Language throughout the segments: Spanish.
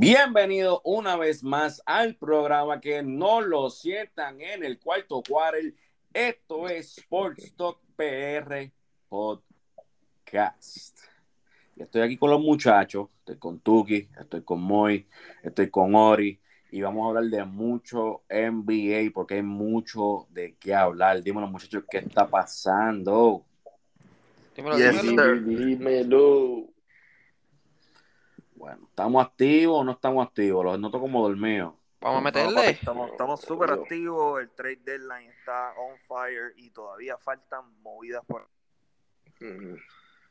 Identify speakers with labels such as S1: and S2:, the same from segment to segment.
S1: Bienvenido una vez más al programa que no lo sientan en el cuarto cuarto. Esto es Sports Talk PR Podcast. Estoy aquí con los muchachos, estoy con Tuki, estoy con Moy, estoy con Ori y vamos a hablar de mucho NBA porque hay mucho de qué hablar. Dímelo muchachos, ¿qué está pasando?
S2: Dímelo, dímelo.
S1: Bueno, ¿estamos activos o no estamos activos? Los noto como dormidos.
S2: Vamos a meterle.
S3: Estamos súper activos, el trade deadline está on fire y todavía faltan movidas por...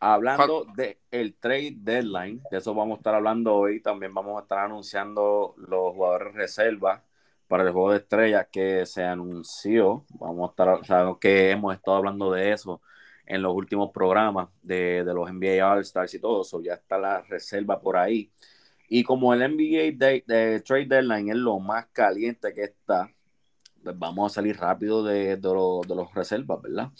S1: Hablando del el trade deadline, de eso vamos a estar hablando hoy. También vamos a estar anunciando los jugadores reservas para el juego de estrellas que se anunció. Vamos a estar, o sea, que hemos estado hablando de eso en los últimos programas de, de los NBA All Stars y todo eso. Ya está la reserva por ahí. Y como el NBA de, Trade Deadline es lo más caliente que está, pues vamos a salir rápido de, de, de los reservas, ¿verdad?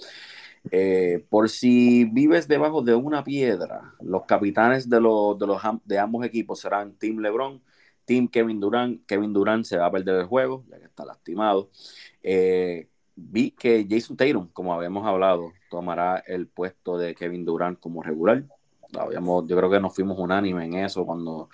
S1: Eh, por si vives debajo de una piedra, los capitanes de, de, los, de ambos equipos serán Team LeBron, Team Kevin Durant. Kevin Durant se va a perder el juego, ya que está lastimado. Eh, vi que Jason Tatum, como habíamos hablado, tomará el puesto de Kevin Durant como regular. Habíamos, yo creo que nos fuimos unánime en eso cuando,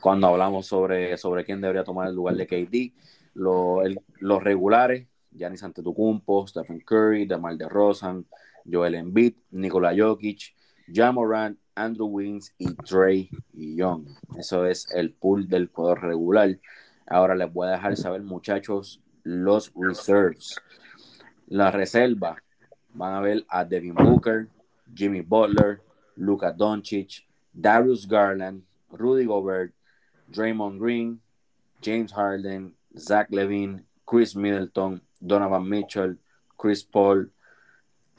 S1: cuando hablamos sobre, sobre quién debería tomar el lugar de KD. los regulares, Giannis Antetokounmpo, Stephen Curry, DeMar DeRozan, Joel Embiid, Nikola Jokic, Jamoran, Andrew Wings y Trey Young. Eso es el pool del jugador regular. Ahora les voy a dejar saber, muchachos, los reserves. La reserva van a ver a Devin Booker, Jimmy Butler, Luka Doncic, Darius Garland, Rudy Gobert, Draymond Green, James Harden, Zach Levine, Chris Middleton, Donovan Mitchell, Chris Paul,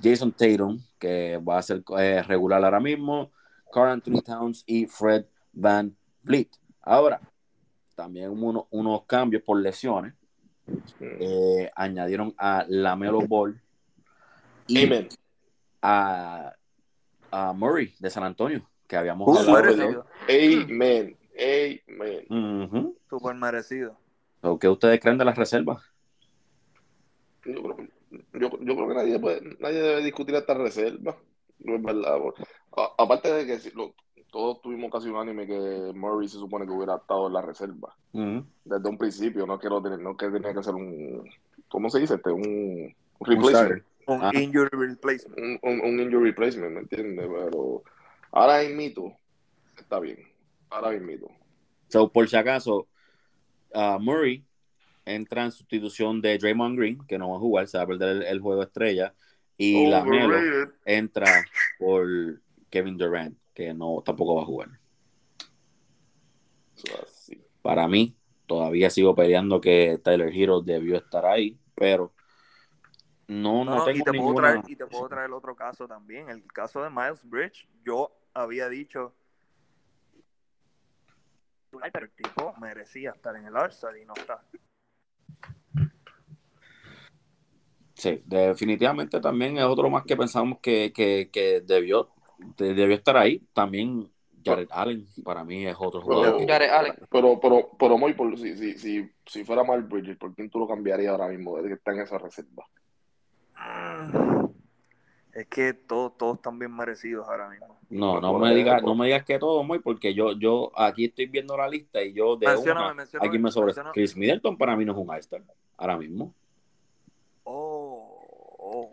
S1: Jason Tatum, que va a ser eh, regular ahora mismo, Carl Anthony Towns y Fred Van Vliet. Ahora, también uno, unos cambios por lesiones. Eh, añadieron a Lamelo Ball y a, a, Murray de San Antonio, que habíamos
S3: uh, hablado. Amen, amen.
S2: Super merecido.
S1: ¿Qué ustedes creen de las reservas?
S3: Yo creo, yo, yo creo que nadie, puede, nadie debe discutir esta reserva. No es verdad. aparte de que todos tuvimos casi un anime que Murray se supone que hubiera estado en la reserva. Desde un principio, no quiero tener, no que tenía que ser un, ¿cómo se dice? Este, un, replacement.
S2: Un, injury replacement.
S3: Un, un, injury replacement, ¿me entiendes? Pero ahora mito está bien. Ahora mito
S1: So, por si acaso, uh, Murray entra en sustitución de Draymond Green, que no va a jugar, se va a perder el, juego estrella, y la Melo entra por Kevin Durant, que no tampoco va a jugar. Para mí, todavía sigo peleando que Tyler Hero debió estar ahí, pero no, no, tengo
S2: y te
S1: ninguna...
S2: Puedo traer, y te puedo traer otro caso también, el caso de Miles Bridge. Yo había dicho pero el tipo merecía estar en el Arsenal y no está.
S1: Sí, definitivamente también es otro más que pensamos que, que, debió, debió estar ahí. También Jared Allen para mí es otro jugador.
S3: Pero, Jared Allen. Pero, pero, pero muy por, si, si, si, si fuera Mal Bridges, ¿por quién tú lo cambiarías ahora mismo desde que está en esa reserva?
S2: Es que todos, todos están bien merecidos ahora mismo.
S1: No, no me digas, no me digas que todo muy, porque yo, yo aquí estoy viendo la lista y yo de una, aquí me sobre Chris Middleton para mí no es un All-Star ahora mismo.
S2: Oh,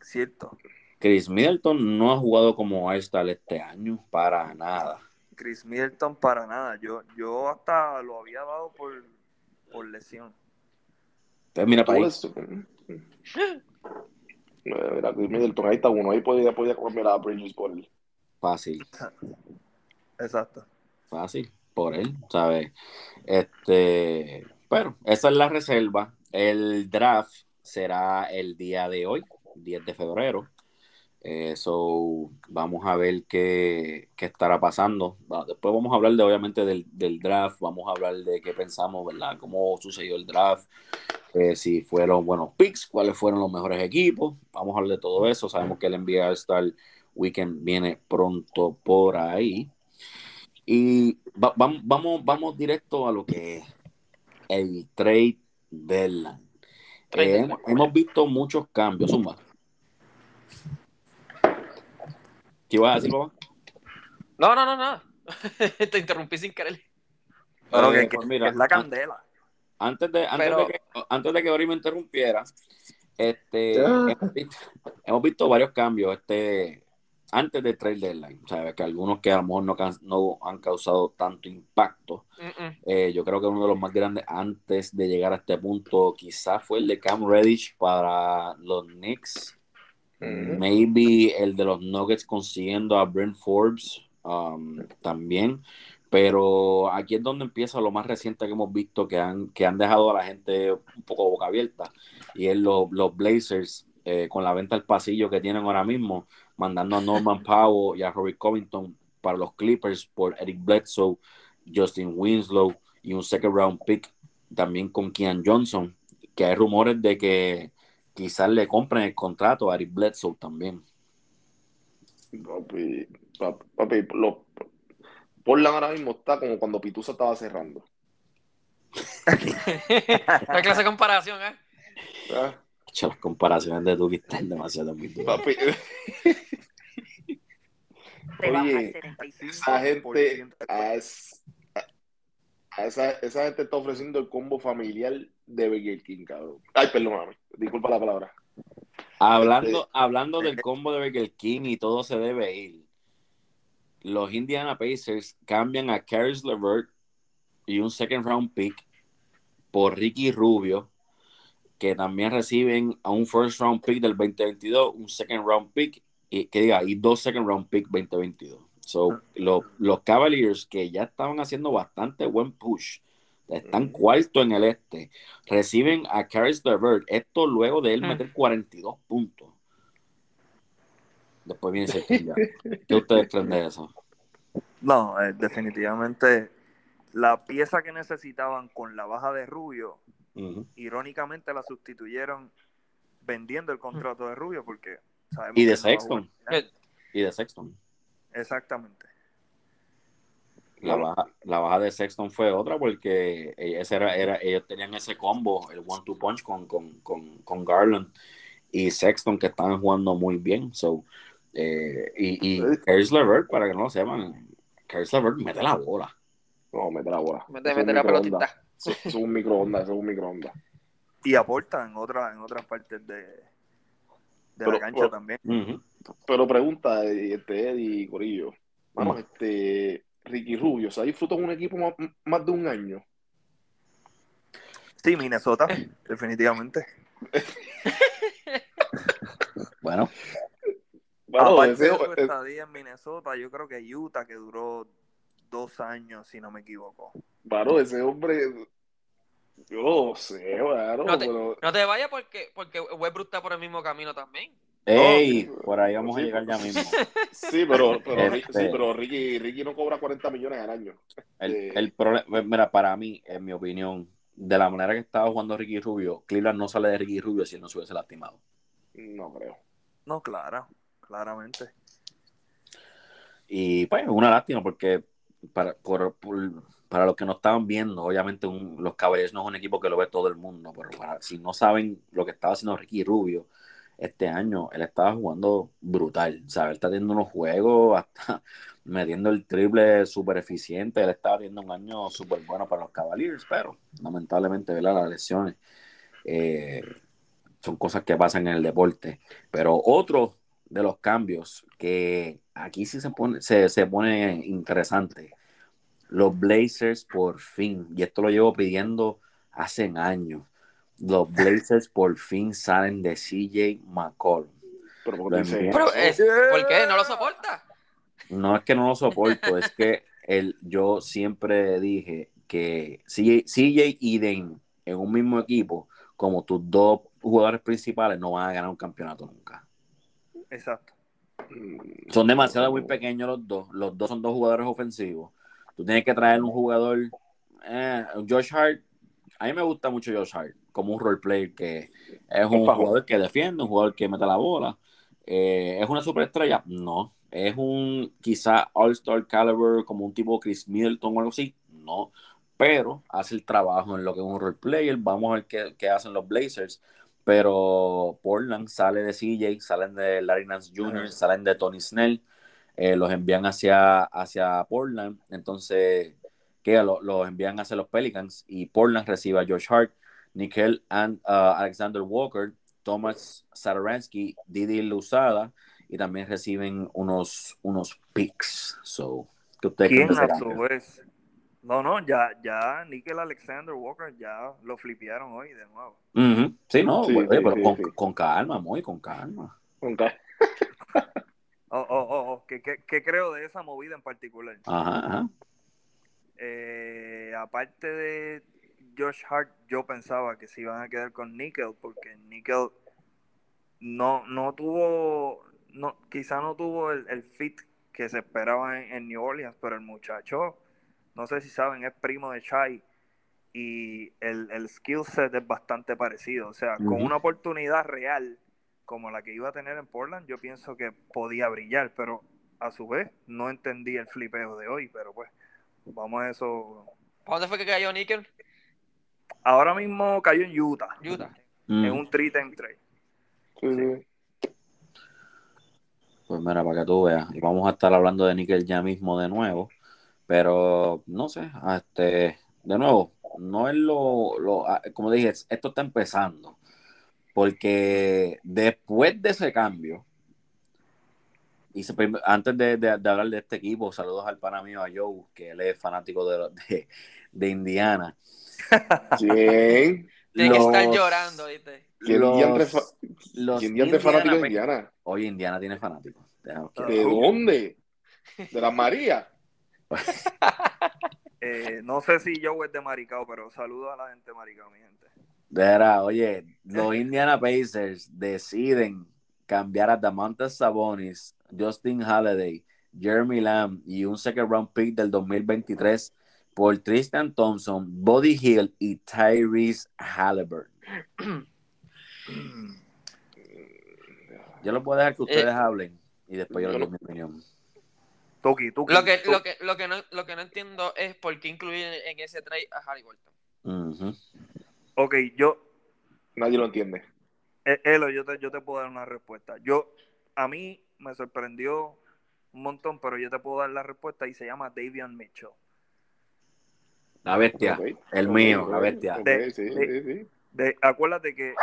S2: cierto.
S1: Chris Middleton no ha jugado como All-Star este año para nada.
S2: Chris Middleton para nada. Yo, yo hasta lo había dado por, por lesión.
S1: Entonces, mira para ahí.
S3: Mira, Chris Middleton, ahí está uno. Ahí podía, podía cambiar a Bridges por él.
S1: Fácil.
S2: Exacto.
S1: Fácil, por él, ¿sabes? Este, bueno, esa es la reserva. El draft será el día de hoy, 10 de febrero. Eso eh, vamos a ver qué, qué, estará pasando. Después vamos a hablar de, obviamente del, del, draft, vamos a hablar de qué pensamos, ¿verdad? Cómo sucedió el draft, eh, si fueron buenos picks, cuáles fueron los mejores equipos. Vamos a hablar de todo eso. Sabemos que el NBA Star Weekend viene pronto por ahí. Y vamos, vamos, vamos directo a lo que es el trade deadline. Eh, hemos visto muchos cambios. Zumba. ¿Qué ibas a decir, papá?
S4: No, no, no, no. Te interrumpí sin querer.
S2: Pero que, pues es la candela.
S1: Antes de, antes, de que, antes de que Ori me interrumpiera, este, hemos, visto, varios cambios este, antes del trade deadline. O que algunos que a lo mejor no, no han causado tanto impacto. Eh, yo creo que uno de los más grandes antes de llegar a este punto quizás fue el de Cam Reddish para los Knicks. Maybe el de los Nuggets consiguiendo a Brent Forbes um, también. Pero aquí es donde empieza lo más reciente que hemos visto que han, que han dejado a la gente un poco boca abierta. Y es los Blazers eh, con la venta al pasillo que tienen ahora mismo, mandando a Norman Powell y a Robbie Covington para los Clippers por Eric Bledsoe, Justin Winslow y un second round pick también con Kean Johnson, que hay rumores de que quizás le compren el contrato a Eric Bledsoe también.
S3: Papi, papi, lo, Portland ahora mismo está como cuando Pitusa estaba cerrando.
S4: ¿Qué clase de comparación, eh?
S1: ¿Ah? Las comparaciones de tú están demasiado muy
S3: Papi. Oye, esa gente, a esa, esa, gente está ofreciendo el combo familiar de Burger King, cabrón. Ay, perdóname, disculpa la palabra.
S1: Hablando, este, hablando del combo de Burger King y todo se debe ir los Indiana Pacers cambian a Caris LeVert y un second round pick por Ricky Rubio, que también reciben a un first round pick del 2022, un second round pick y que diga, y dos second round pick 2022. So, ah. los Cavaliers que ya estaban haciendo bastante buen push, están cuarto en el este, reciben a Caris LeVert, esto luego de él mm. meter 42 puntos. Después viene ese ¿Qué ustedes creen de eso?
S2: No, eh, definitivamente la pieza que necesitaban con la baja de Rubio, irónicamente la sustituyeron vendiendo el contrato de Rubio porque
S1: sabemos y de Sexton. y de Sexton.
S2: Exactamente.
S1: La baja, la baja de Sexton fue otra porque ese era, era, ellos tenían ese combo, el one-two punch con, con, con, con Garland y Sexton que estaban jugando muy bien. So, eh, y, y Caris LeVert, para que no lo sepan, Caris LeVert mete la bola.
S3: No, mete la bola.
S4: Mete, mete la pelotita.
S3: Es un microondas, es un microondas.
S2: Y aporta en, otra, en otras partes de, de la cancha también.
S3: Pero pregunta, este Eddie Corillo. Vamos, este Ricky Rubio, ¿se disfrutó un equipo más, más, de un año?
S2: Sí, Minnesota, definitivamente.
S1: bueno,
S2: Aparte de su estadía en Minnesota, yo creo que Utah, que duró dos años, si no me equivoco.
S3: Claro, ese hombre, yo no sé, claro.
S4: No te, no te vayas porque, porque Westbrook está por el mismo camino también.
S1: Ey, por ahí vamos a llegar ya mismo.
S3: Sí, pero, pero, sí, este pero Ricky, Ricky, no cobra 40 millones al año.
S1: El, eh, el problema, mira, para mí, en mi opinión, de la manera que estaba jugando Ricky Rubio, Cleveland no sale de Ricky Rubio si no se hubiese lastimado.
S3: No creo.
S2: No, claro claramente.
S1: Y pues una lástima porque para, por, para los que no estaban viendo, obviamente los Caballeros no es un equipo que lo ve todo el mundo, pero para, si no saben lo que estaba haciendo Ricky Rubio este año, él estaba jugando brutal, o sea, él está teniendo unos juegos hasta metiendo el triple súper eficiente, él estaba teniendo un año súper bueno para los Cavaliers, pero lamentablemente, ¿verdad? Las lesiones eh, son cosas que pasan en el deporte, pero otro de los cambios, que aquí sí se pone, se, pone interesante. Los Blazers por fin, y esto lo llevo pidiendo hace años, los Blazers por fin salen de CJ McCollum.
S4: Pero, ¿por qué? ¿No lo soporta?
S1: No es que no lo soporto, es que el, yo siempre dije que CJ, CJ y Dane en un mismo equipo, como tus dos jugadores principales, no van a ganar un campeonato nunca.
S2: Exacto.
S1: Son demasiado muy pequeños los dos. Los dos son dos jugadores ofensivos. Tú tienes que traer un jugador. Eh, Josh Hart. A mí me gusta mucho Josh Hart como un role player que es un jugador que defiende, un jugador que mete la bola. Eh, ¿Es una superestrella? No. es un quizá All-Star caliber como un tipo Chris Middleton o algo así, no, pero hace el trabajo en lo que es un role player. Vamos a ver qué, qué hacen los Blazers. Pero Portland sale de CJ, salen de Larry Nance Jr., salen de Tony Snell, eh, los envían hacia, hacia Portland. Entonces, que los envían hacia los Pelicans y Portland recibe a George Hart, Nickel and, uh, Alexander Walker, Thomas Sadaransky, Didi Luzada y también reciben unos, unos picks. So,
S2: ¿Quién a su vez no, no, ya, ya Nickel Alexander Walker ya lo flipearon hoy de nuevo.
S1: Sí, no, pero con, calma, muy con calma. Con calma.
S2: oh, oh, oh, oh. ¿Qué, creo de esa movida en particular?
S1: Ajá, ajá.
S2: Eh, aparte de Josh Hart, yo pensaba que se iban a quedar con Nickel, porque Nickel no, no tuvo, no, quizá no tuvo el, fit que se esperaba en New Orleans, pero el muchacho no sé si saben, es primo de Chai y el, el skill set es bastante parecido. O sea, con una oportunidad real como la que iba a tener en Portland, yo pienso que podía brillar, pero a su vez no entendí el flipeo de hoy, pero pues vamos a eso.
S4: dónde fue que cayó Nickel?
S2: Ahora mismo cayó en Utah.
S4: Utah.
S2: En un 3 en 3.
S1: Pues mira, para que tú veas. Y vamos a estar hablando de Nickel ya mismo de nuevo. Pero no sé, este, de nuevo, no es lo, lo, ah, como dije, esto está empezando. Porque después de ese cambio, y antes de, hablar de este equipo, saludos al pana mío, a Joe, que él es fanático de, de, de Indiana.
S3: Bien.
S4: Tiene que estar llorando, ¿viste?
S3: ¿Quién los, Indiana, fanático de Indiana?
S1: Oye, Indiana tiene fanáticos.
S3: ¿De dónde? ¿De la María?
S2: Eh, no sé si yo es de Maricao, pero saludo a la gente de Maricao, mi gente.
S1: Verá, oye, los Indiana Pacers deciden cambiar a Damantas Sabonis, Justin Halliday, Jeremy Lamb y un second round pick del 2023 por Tristan Thompson, Buddy Hill y Tyrese Halliburton. yo lo puedo dejar que ustedes eh, hablen y después yo, doy mi opinión.
S4: Lo que, lo, que, lo, que no, lo que no entiendo es por qué incluir en ese trade a Harry Bolton.
S2: Ok, yo.
S3: Nadie lo entiende.
S2: Eh, Elo, yo te, yo te puedo dar una respuesta. Yo, a mí me sorprendió un montón, pero yo te puedo dar la respuesta y se llama Davian Mitchell.
S1: La bestia, el mío, la bestia.
S2: De, acuérdate que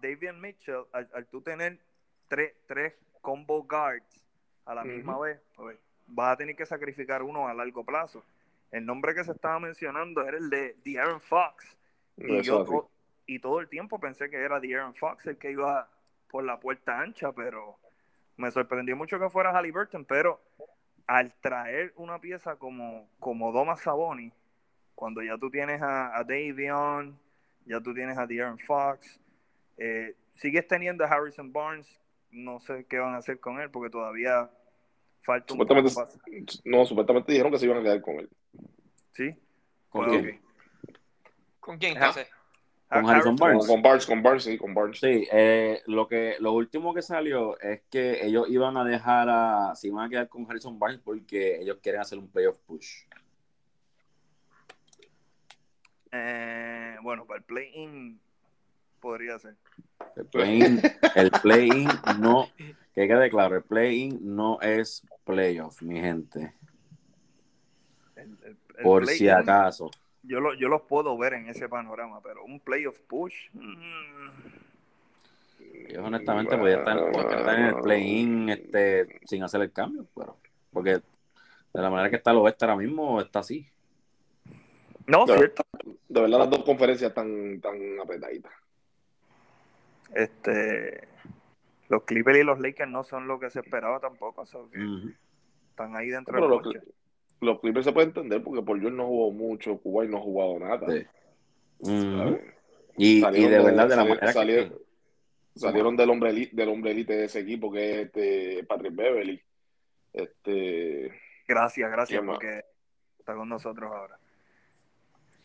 S2: Davian Mitchell, al, tú tener tres, tres combo guards a la misma vez, pues, vas a tener que sacrificar uno a largo plazo. El nombre que se estaba mencionando era el de De'Aaron Fox. Y, yo y todo el tiempo pensé que era De'Aaron Fox el que iba por la puerta ancha, pero me sorprendió mucho que fuera Halliburton, pero al traer una pieza como, como Doma Saboni, cuando ya tú tienes a, a Davion, ya tú tienes a De'Aaron Fox, eh, sigues teniendo a Harrison Barnes, no sé qué van a hacer con él, porque todavía Falta
S3: supuestamente, No, supuestamente dijeron que se iban a quedar con él.
S2: ¿Sí?
S1: ¿Con quién?
S4: ¿Con quién?
S1: Con Harrison Barnes.
S3: Con, Barnes, con Barnes, sí, con Barnes.
S1: Sí, eh, lo, que, lo último que salió es que ellos iban a dejar a. Se iban a quedar con Harrison Barnes porque ellos quieren hacer un playoff push.
S2: Eh, bueno, para el play-in podría ser.
S1: El play-in el play no. Que quede claro, el play-in no es playoff, mi gente. Por si acaso.
S2: Yo, lo, yo los puedo ver en ese panorama, pero un playoff push. Mm.
S1: Yo honestamente voy a estar, en el play-in este, sin hacer el cambio, pero porque de la manera que está el oeste ahora mismo está así.
S2: No,
S3: de,
S2: cierto.
S3: De verdad las dos conferencias están tan apretaditas.
S2: Este los Clippers y los Lakers no son lo que se esperaba tampoco. Están ahí dentro
S3: de los, los Clippers se puede entender porque por yo no jugó mucho, Kuwait no ha jugado nada.
S1: y, de verdad, de la manera
S3: salieron, que... salieron del hombre elite, del hombre elite de ese equipo que es este Patrick Beverly. Este,
S2: gracias, gracias porque está con nosotros ahora.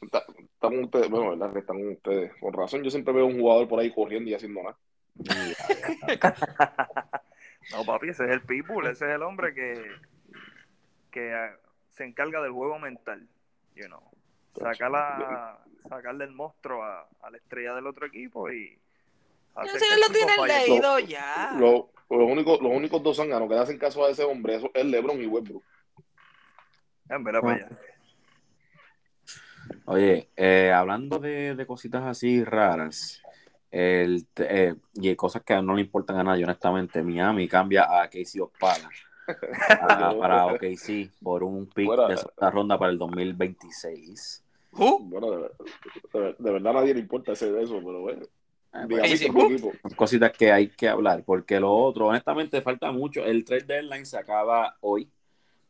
S3: Están ustedes, bueno, ¿verdad? Que están ustedes. Con razón, yo siempre veo un jugador por ahí corriendo y haciendo nada.
S2: No, papi, ese es el people, ese es el hombre que, que se encarga del juego mental, you know. Sacar sacarle el monstruo a, la estrella del otro equipo y
S4: lo leído ya.
S3: los, únicos, los únicos dos zánganos que hacen caso a ese hombre eso es LeBron y Westbrook.
S2: En verdad, para allá.
S1: Oye, eh, hablando de, de, cositas así raras, el, eh, y cosas que no le importan a nadie, honestamente, Miami cambia a Casey Ospala para OKC por un pick de segunda ronda para el 2026.
S3: Bueno, de, verdad nadie le importa ese de eso, pero bueno.
S1: Cositas que hay que hablar, porque lo otro, honestamente, falta mucho. El trade deadline se acaba hoy.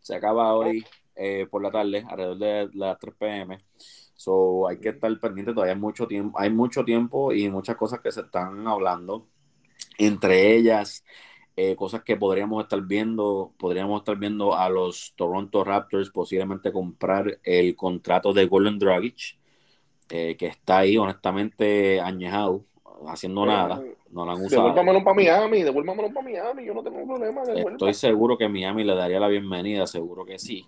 S1: Se acaba hoy eh, por la tarde, alrededor de las 3 pm. So, hay que estar pendiente, todavía hay mucho tiempo, hay mucho tiempo y muchas cosas que se están hablando. Entre ellas, eh, cosas que podríamos estar viendo, podríamos estar viendo a los Toronto Raptors posiblemente comprar el contrato de Golden Dragic, eh, que está ahí honestamente añejado, haciendo nada, no lo han usado.
S3: Devuélvamelo para Miami, devuélvamelo para Miami, yo no tengo problema.
S1: Estoy seguro que Miami le daría la bienvenida, seguro que sí.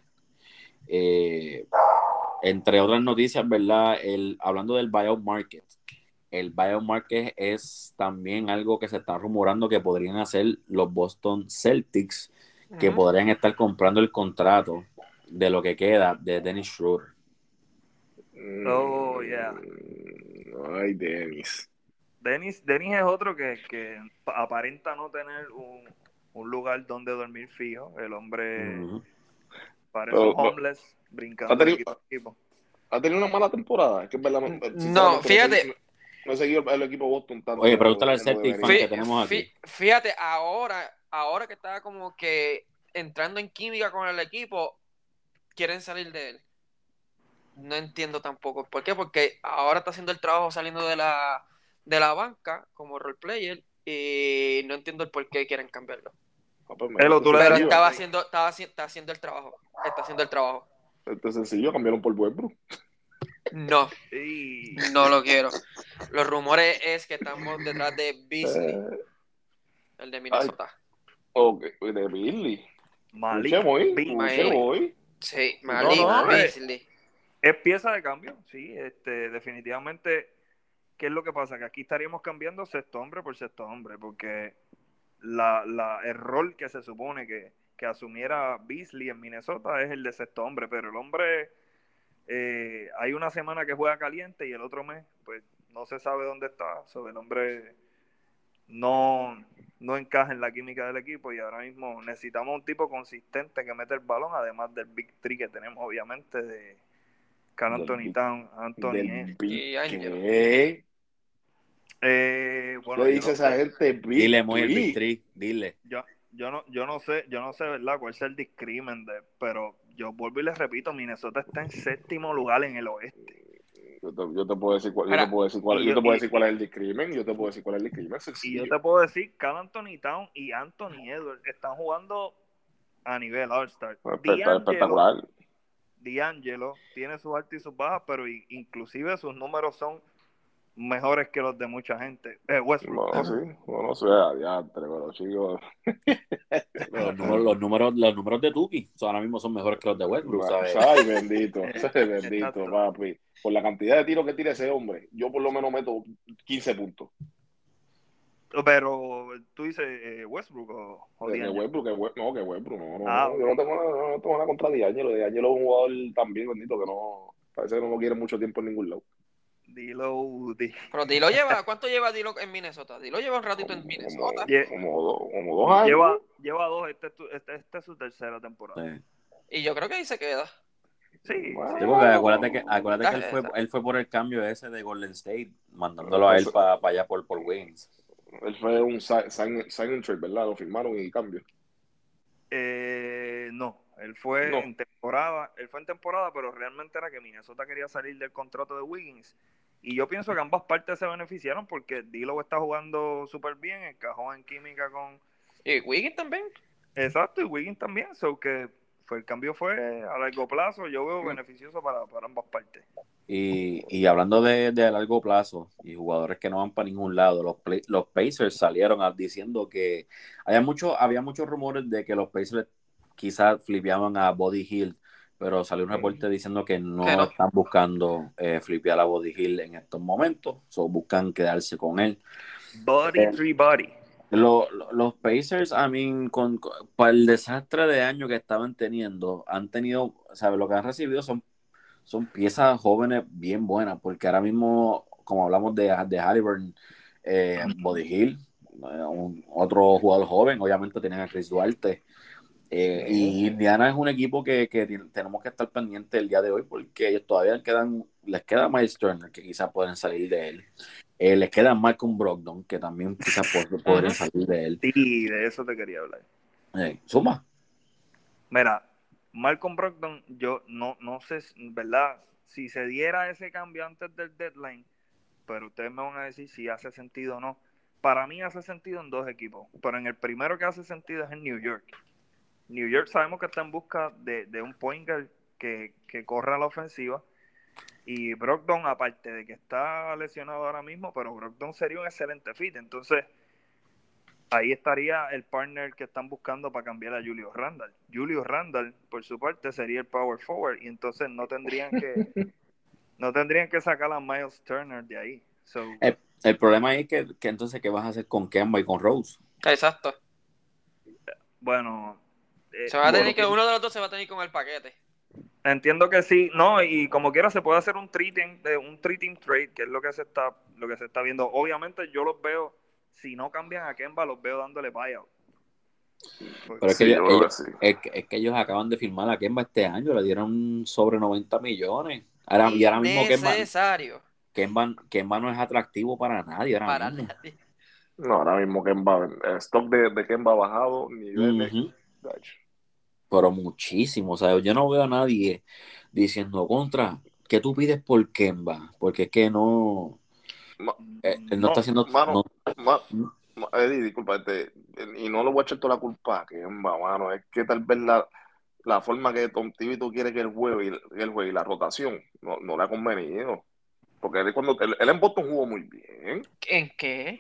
S1: Eh, entre otras noticias, ¿verdad? El, hablando del buyout market, el buyout market es también algo que se está rumorando que podrían hacer los Boston Celtics, que podrían estar comprando el contrato de lo que queda de Dennis Schroeder.
S2: Oh, yeah.
S3: Ay, Dennis.
S2: Dennis, Dennis es otro que, aparenta no tener un, lugar donde dormir fijo. El hombre parece homeless brincando.
S3: ¿Ha tenido, ¿Ha tenido una mala temporada? que
S4: no, fíjate.
S3: No he seguido el equipo Boston tanto.
S1: Oye, pregúntale al Celtic fan que tenemos aquí.
S4: Fíjate, ahora, ahora que está como que entrando en química con el equipo, quieren salir de él. No entiendo tampoco. ¿Por qué? Porque ahora está haciendo el trabajo saliendo de la, de la banca como role player y no entiendo el por qué quieren cambiarlo. Ah, pues Pero estaba haciendo, estaba, está haciendo el trabajo. Está haciendo el trabajo.
S3: Esto es sencillo, cambiaron por Westbrook.
S4: No, no lo quiero. Los rumores es que estamos detrás de Beasley, eh, el de Minnesota.
S3: ok, de Beasley.
S2: Malik.
S3: Voy,
S4: Sí, Malik Beasley.
S2: Es pieza de cambio, sí, este, definitivamente. ¿Qué es lo que pasa? Que aquí estaríamos cambiando sexto hombre por sexto hombre, porque la, la, el rol que se supone que, que asumiera Beasley en Minnesota es el de sexto hombre, pero el hombre eh, hay una semana que juega caliente y el otro mes, pues no se sabe dónde está. Sobre el hombre no, no encaja en la química del equipo y ahora mismo necesitamos un tipo consistente que mete el balón, además del Big Three que tenemos, obviamente, de Carl Anthony Town, Anthony
S3: y ¿Qué? Eh, bueno, ¿Qué dice esa gente?
S1: dile muy el Big Three, dile.
S2: Yo, yo no, yo no sé, yo no sé, ¿verdad? cuál es el discrimen de, pero yo vuelvo y les repito, Minnesota está en séptimo lugar en el oeste.
S3: Yo te, yo te puedo decir cuál, yo te puedo decir cuál, yo, te puedo decir cuál es el discrimen, yo te puedo decir cuál es el discrimen.
S2: Y yo te puedo decir, Cal Anthony Town y Anthony Edwards están jugando a nivel All-Star.
S3: Espectacular.
S2: D'Angelo tiene sus altas y sus bajas, pero inclusive sus números son mejores que los de mucha gente. Eh, Westbrook.
S3: No, sí, no, sé, adiante, pero chicos.
S1: los, números, los, números, los números de Tuki ahora mismo son mejores que los de Westbrook, ¿sabes?
S3: Ay, bendito, bendito, papi. Por la cantidad de tiros que tira ese hombre, yo por lo menos meto 15 puntos.
S2: Pero tú dices eh, Westbrook o,
S3: o de, Westbrook, que no, que Westbrook, no, no, ah, yo no tengo, nada, no tengo nada contra D'Angelo, D'Angelo es un jugador también bendito que no, parece que no lo quiere mucho tiempo en ningún lado.
S2: Dilo,
S4: Pero Dilo lleva, ¿cuánto lleva Dilo en Minnesota? Dilo lleva un ratito en Minnesota.
S3: Como, como, dos años.
S2: Lleva, lleva dos, este, este, este es su tercera temporada.
S4: Y yo creo que ahí se queda.
S2: Sí,
S1: porque acuérdate que, acuérdate que él, fue, él fue por el cambio ese de Golden State, mandándolo a él para allá por, por Wings.
S3: Él fue un sign, sign trade, ¿verdad? Lo firmaron y cambio.
S2: Eh, no, él fue en temporada, él fue en temporada, pero realmente era que Minnesota quería salir del contrato de Wiggins y yo pienso que ambas partes se beneficiaron porque Dilo está jugando súper bien, encajó en química con...
S4: Y Wiggins también.
S2: Exacto, y Wiggins también, so que fue, el cambio fue a largo plazo, yo veo beneficioso para, ambas partes.
S1: Y, y hablando de, de, largo plazo y jugadores que no van para ningún lado, los, los Pacers salieron diciendo que había, mucho, había muchos rumores de que los Pacers quizás flipeaban a Body Hill, pero salió un reporte diciendo que no, están buscando eh, flipear a Body Hill en estos momentos, solo buscan quedarse con él.
S2: Body, eh, free body.
S1: los Pacers, I mean, con, para el desastre de año que estaban teniendo, han tenido, ¿sabes? Lo que han recibido son, son piezas jóvenes bien buenas, porque ahora mismo, como hablamos de, de Halliburton, eh, Body Hill, eh, otro jugador joven, obviamente tienen a Chris Duarte, eh, y Indiana es un equipo que, que, tenemos que estar pendiente el día de hoy porque ellos todavía quedan, les queda Miles Turner, que quizás pueden salir de él. Eh, les queda Malcolm Brogdon, que también quizás podrían salir de él.
S2: Sí, de eso te quería hablar.
S1: Eh, suma.
S2: Mira, Malcolm Brogdon, yo no, no sé, ¿verdad? Si se diera ese cambio antes del deadline, pero ustedes me van a decir si hace sentido o no. Para mí hace sentido en dos equipos, pero en el primero que hace sentido es en New York New York sabemos que está en busca de, un point guard que, corra la ofensiva. Y Brogdon, aparte de que está lesionado ahora mismo, pero Brogdon sería un excelente fit. Entonces, ahí estaría el partner que están buscando para cambiar a Julio Randall. Julio Randall, por su parte, sería el power forward. Y entonces no tendrían que no tendrían que sacar a Miles Turner de ahí.
S1: el, problema es que, que, entonces, ¿qué vas a hacer con Kemba y con Rose?
S4: Exacto.
S2: Bueno,
S4: eh, se va a tener que uno de los dos se va a tener con el paquete.
S2: Entiendo que sí, no, y como quiera se puede hacer un treating, de un treating trade, que es lo que se está, lo que se está viendo. Obviamente yo los veo, si no cambian a Kemba, los veo dándole buyout.
S1: Pero es que, ellos, es, que, ellos acaban de firmar a Kemba este año, le dieron sobre 90 millones. Ahora, y ahora mismo Kemba, Kemba, no es atractivo para nadie. para nadie.
S3: No, ahora mismo Kemba, el stock de, de Kemba ha bajado, niveles
S1: pero muchísimo. O sea, yo no veo a nadie diciendo contra, ¿qué tú pides por Kemba? Porque es que no. Eh, no, está haciendo.
S3: Mano, Eddie, disculpa, este, y no le voy a echar toda la culpa a Kemba, mano. Es que tal vez la, la forma que Tom tú quiere que él juegue y, el juegue y la rotación no, no le ha convenido. Porque él, cuando, él, él en Boston jugó muy bien.
S4: ¿En qué?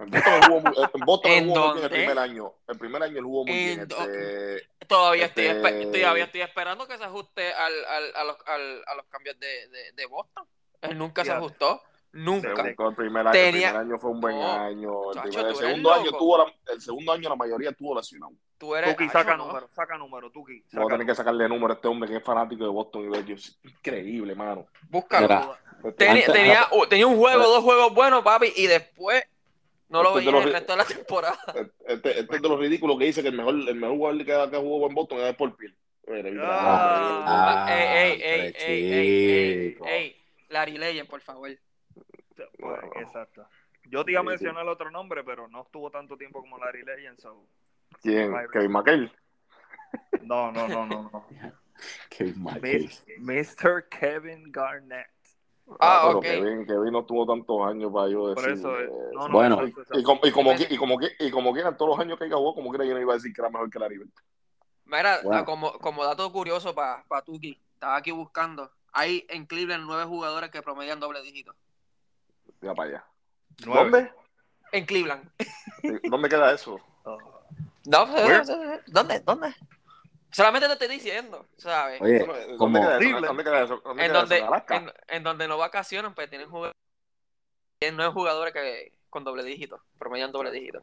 S3: En Boston, ¿En jugó, el primer año. El primer año él jugó muy bien. Este,
S4: todavía, estoy este todavía estoy esperando que se ajuste al, al, a, los, al, a los cambios de, de, de Boston. Él nunca se ajustó. Nunca.
S3: El primer, año, el primer año fue un buen año. El, primer, el segundo año tuvo la, el segundo año la mayoría tuvo lesionado.
S2: Tú eres Tuki, saca número, saca número, Tuki.
S3: Vamos a tener que sacarle número a este hombre que es fanático de Boston y Increíble, mano.
S4: Búscalo. Tenía, tenía, tenía, un juego, dos juegos buenos, papi, y después no lo veía el resto de la temporada.
S3: Este, este, es de los ridículos que dice que el mejor, el mejor jugador que, que jugó en Boston es por piel.
S4: Ah, ey, ey, ey, ey, Larry Legend, por favor.
S2: exacto. Yo te iba a mencionar otro nombre, pero no estuvo tanto tiempo como Larry Legend. So.
S3: ¿Quién? ¿Kevin McHale?
S2: No, no, no, no. no.
S1: Kevin McHale.
S2: Mr. Kevin Garnett.
S4: Ah, ok.
S3: Kevin, Kevin, no tuvo tantos años para yo
S2: decir. Por eso,
S3: eh,
S2: no, no,
S1: bueno,
S3: y, como, y, como, y, como, y como quieran todos los años que jugó, como quiera yo no iba a decir que era mejor que la River.
S4: Mira, ah, como, como dato curioso para pa Tuki, estaba aquí buscando. Hay en Cleveland nueve jugadores que promedian doble dígito.
S3: Ya para allá.
S2: ¿Dónde?
S4: En Cleveland.
S3: ¿Dónde queda eso?
S4: No, ¿Dónde? ¿Dónde? Solamente te estoy diciendo, ¿sabes?
S1: Oye,
S3: ¿dónde, queda eso? ¿Dónde queda eso?
S4: en, donde, en, en, donde no vacacionan, pues tienen jugadores, nueve jugadores que con doble dígito, promedian doble dígito.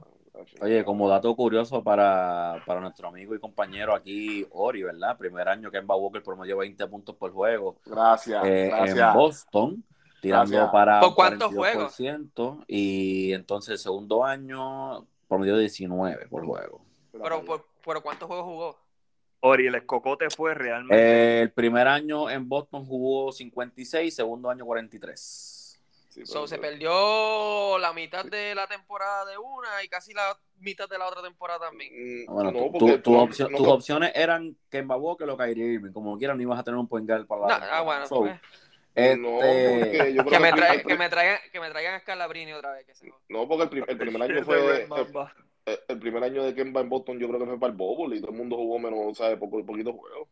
S1: Oye, como dato curioso para, para nuestro amigo y compañero aquí, Ori, ¿verdad? Primer año que en Walker promedió 20 puntos por juego.
S3: Gracias,
S1: eh,
S3: gracias.
S1: En Boston, tirando para
S4: ¿Por cuántos juegos?
S1: Y entonces el segundo año promedió 19 por juego.
S4: Pero, por, pero ¿cuántos juegos jugó?
S2: Ori, el escocote fue realmente.
S1: Eh, el primer año en Boston jugó 56, segundo año 43.
S4: Se perdió la mitad de la temporada de una y casi la mitad de la otra temporada también.
S1: Mm, bueno, tus opciones eran que en que lo caería Irving. Como quieran, no ibas a tener un point guard para la.
S4: No, ah, bueno, pues.
S1: este...
S4: que, me traigan, que, me traigan, que me traigan a Scalabrini otra vez. Que
S3: No, porque el, primer año fue. El, primer año de Kemba en Boston, yo creo que fue para el Bobo y todo el mundo jugó menos, ¿sabes? Poco, poquito juego.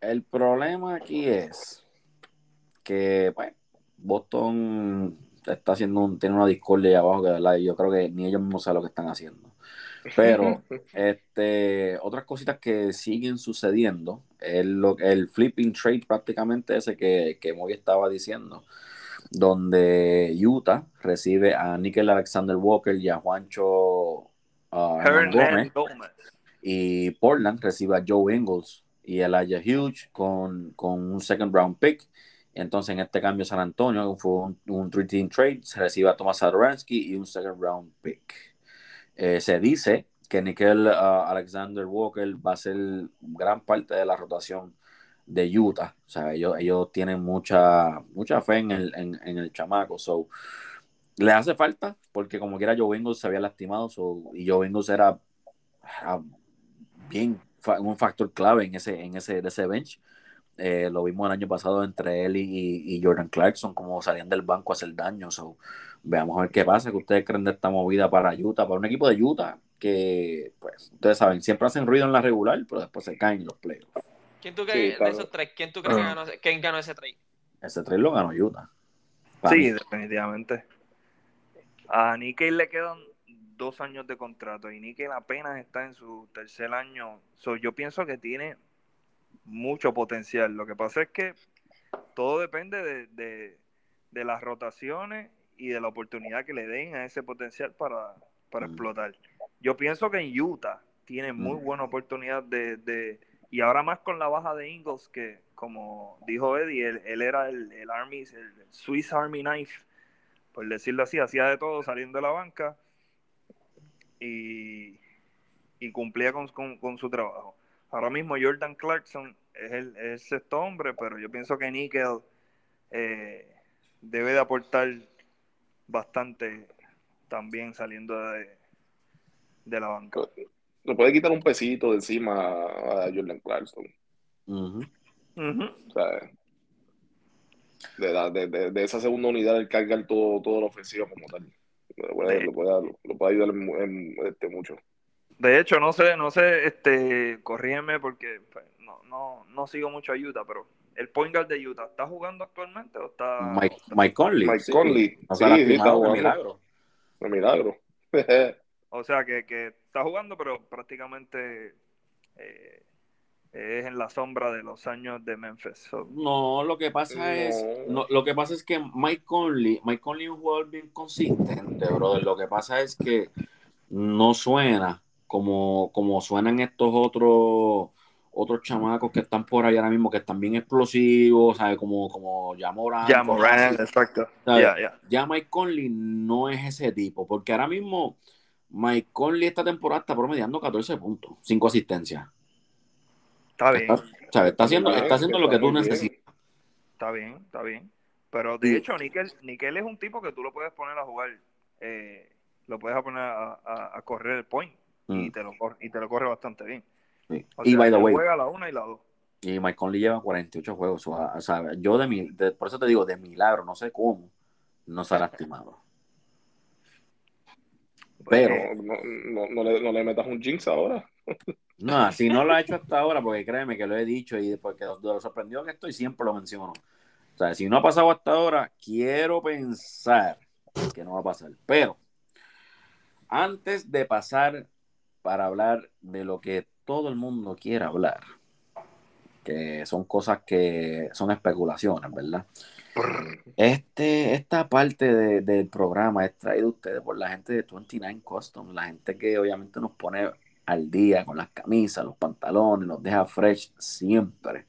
S1: El problema aquí es que pues, Boston está haciendo un, tiene una discordia ahí abajo que verdad, yo creo que ni ellos mismos saben lo que están haciendo. Pero este, otras cositas que siguen sucediendo, el, lo, el flipping trade prácticamente ese que, que Moy estaba diciendo, donde Utah recibe a Nickel Alexander Walker y a Juancho uh, y Portland recibe a Joe Ingles y Elijah Hughes con, con un second round pick. Entonces, en este cambio, San Antonio fue un, un three-team trade, se recibe a Thomas Adoransky y un second round pick. Eh, se dice que Nickel uh, Alexander Walker va a ser gran parte de la rotación de Utah. O sea, ellos, ellos tienen mucha, mucha fe en el, en, en el chamaco. So, le hace falta, porque como quiera Joe Ingles se había lastimado y Joe Ingles era, bien un factor clave en ese, en ese, de ese bench. Eh, lo vimos el año pasado entre él y, Jordan Clarkson, como salían del banco a hacer daño. veamos a ver qué pasa, que ustedes creen de esta movida para Utah, para un equipo de Utah que, pues, ustedes saben, siempre hacen ruido en la regular, pero después se caen en los playoffs.
S4: ¿Quién tú crees de esos tres? ¿Quién tú crees que ganó, quién ganó ese trade?
S1: Ese trade lo ganó Utah.
S2: sí, definitivamente. A Nikkei le quedan dos años de contrato y Nikkei apenas está en su tercer año. yo pienso que tiene mucho potencial. Lo que pasa es que todo depende de, de, las rotaciones y de la oportunidad que le den a ese potencial para, para mm. explotar. Yo pienso que en Utah tiene muy mm. buena oportunidad de, y ahora más con la baja de Ingles, que como dijo Eddie, él, era el, el Army, el Swiss Army Knife, por decirlo así, hacía de todo saliendo de la banca y, cumplía con, su trabajo. Ahora mismo Jordan Clarkson es el, sexto hombre, pero yo pienso que Nickel eh, debe de aportar bastante también saliendo de, de la banca.
S3: Le puede quitar un pesito de encima a Jordan Clarkson. O sea, de, esa segunda unidad, el cargar todo, todo lo ofensivo como tal. Lo puede, lo puede, ayudar este, mucho.
S2: De hecho, no sé, no sé, este, corrígeme porque pues, no, no, no sigo mucho a Utah, pero el point guard de Utah, ¿está jugando actualmente o está...?
S1: Mike, Mike Conley.
S3: Mike Conley, sí, sí, está jugando. milagro. Un milagro.
S2: o sea, que, que está jugando, pero prácticamente eh, es en la sombra de los años de Memphis.
S1: No, lo que pasa es, lo que pasa es que Mike Conley, Mike Conley es un jugador bien consistente, brother. Lo que pasa es que no suena como, como suenan estos otros otros chamacos que están por ahí ahora mismo que están bien explosivos, ¿sabes? Como, como ya Moran.
S2: Ya Moran, exacto.
S1: Ya Mike Conley no es ese tipo, porque ahora mismo Mike Conley esta temporada está promediando 14 puntos, 5 asistencias.
S2: Está bien.
S1: Está, haciendo, está haciendo lo que tú necesitas.
S2: Está bien, está bien. Pero de hecho, Nickel, es un tipo que tú lo puedes poner a jugar, eh, lo puedes poner a, correr el point y, mm. te lo, y te lo corre bastante bien.
S1: y by the way,
S2: juega la una y la dos.
S1: Y Mike Conley lleva 48 juegos. O sea, yo de, mi, por eso te digo, de milagro, no sé cómo, no se ha lastimado. Pero.
S3: No, no, le, no, le, metas un jinx ahora.
S1: No, si no lo ha hecho hasta ahora, porque créeme que lo he dicho y porque lo sorprendió que estoy, siempre lo menciono. O sea, si no ha pasado hasta ahora, quiero pensar que no va a pasar. Pero, antes de pasar para hablar de lo que todo el mundo quiere hablar, que son cosas que son especulaciones, ¿verdad? Este, esta parte del programa es traído ustedes por la gente de 29 Custom, la gente que obviamente nos pone al día con las camisas, los pantalones, nos deja fresh siempre.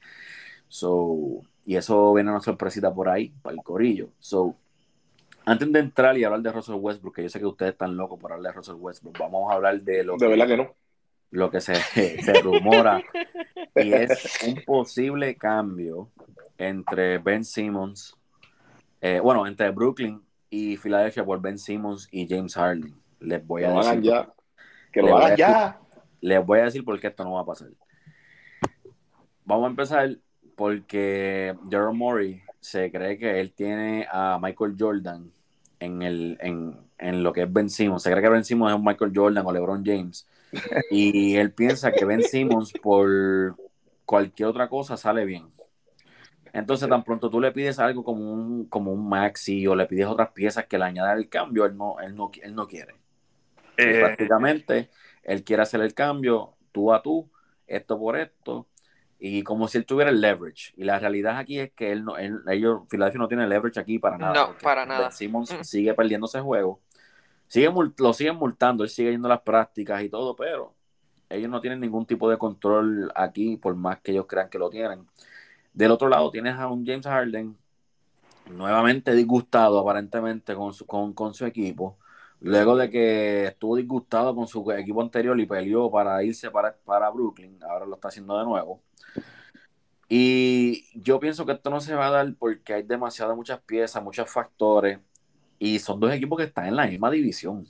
S1: So, y eso viene una sorpresita por ahí, para el corillo. So, antes de entrar y hablar de Russell Westbrook, que yo sé que ustedes están locos por hablar de Russell Westbrook, vamos a hablar de lo
S3: de verdad que no.
S1: Lo que se, se rumora y es un posible cambio entre Ben Simmons, eh, bueno, entre Brooklyn y Filadelfia por Ben Simmons y James Harden. Les voy a decir.
S3: ya. Que lo hagan ya.
S1: Les voy a decir por qué esto no va a pasar. Vamos a empezar porque Jerome Murray se cree que él tiene a Michael Jordan en, el, en, lo que es Ben Simmons. Se cree que Ben Simmons es un Michael Jordan o LeBron James. Y él piensa que Ben Simmons por cualquier otra cosa sale bien. Entonces, tan pronto tú le pides algo como un, como un maxi o le pides otras piezas que le añadan el cambio, él no, él no, él no quiere. Eh, prácticamente, él quiere hacer el cambio tú a tú, esto por esto, y como si él tuviera el leverage. Y la realidad aquí es que él no, él, ellos, Philadelphia no tiene leverage aquí para nada.
S4: No, para nada.
S1: Simmons mm. sigue perdiendo ese juego. Sigue, lo siguen multando, él sigue yendo a las prácticas y todo, pero ellos no tienen ningún tipo de control aquí, por más que ellos crean que lo tienen. Del otro lado tienes a un James Harden nuevamente disgustado aparentemente con su, con, con su equipo. Luego de que estuvo disgustado con su equipo anterior y peleó para irse para, para Brooklyn, ahora lo está haciendo de nuevo. Y yo pienso que esto no se va a dar porque hay demasiadas muchas piezas, muchos factores, y son dos equipos que están en la misma división.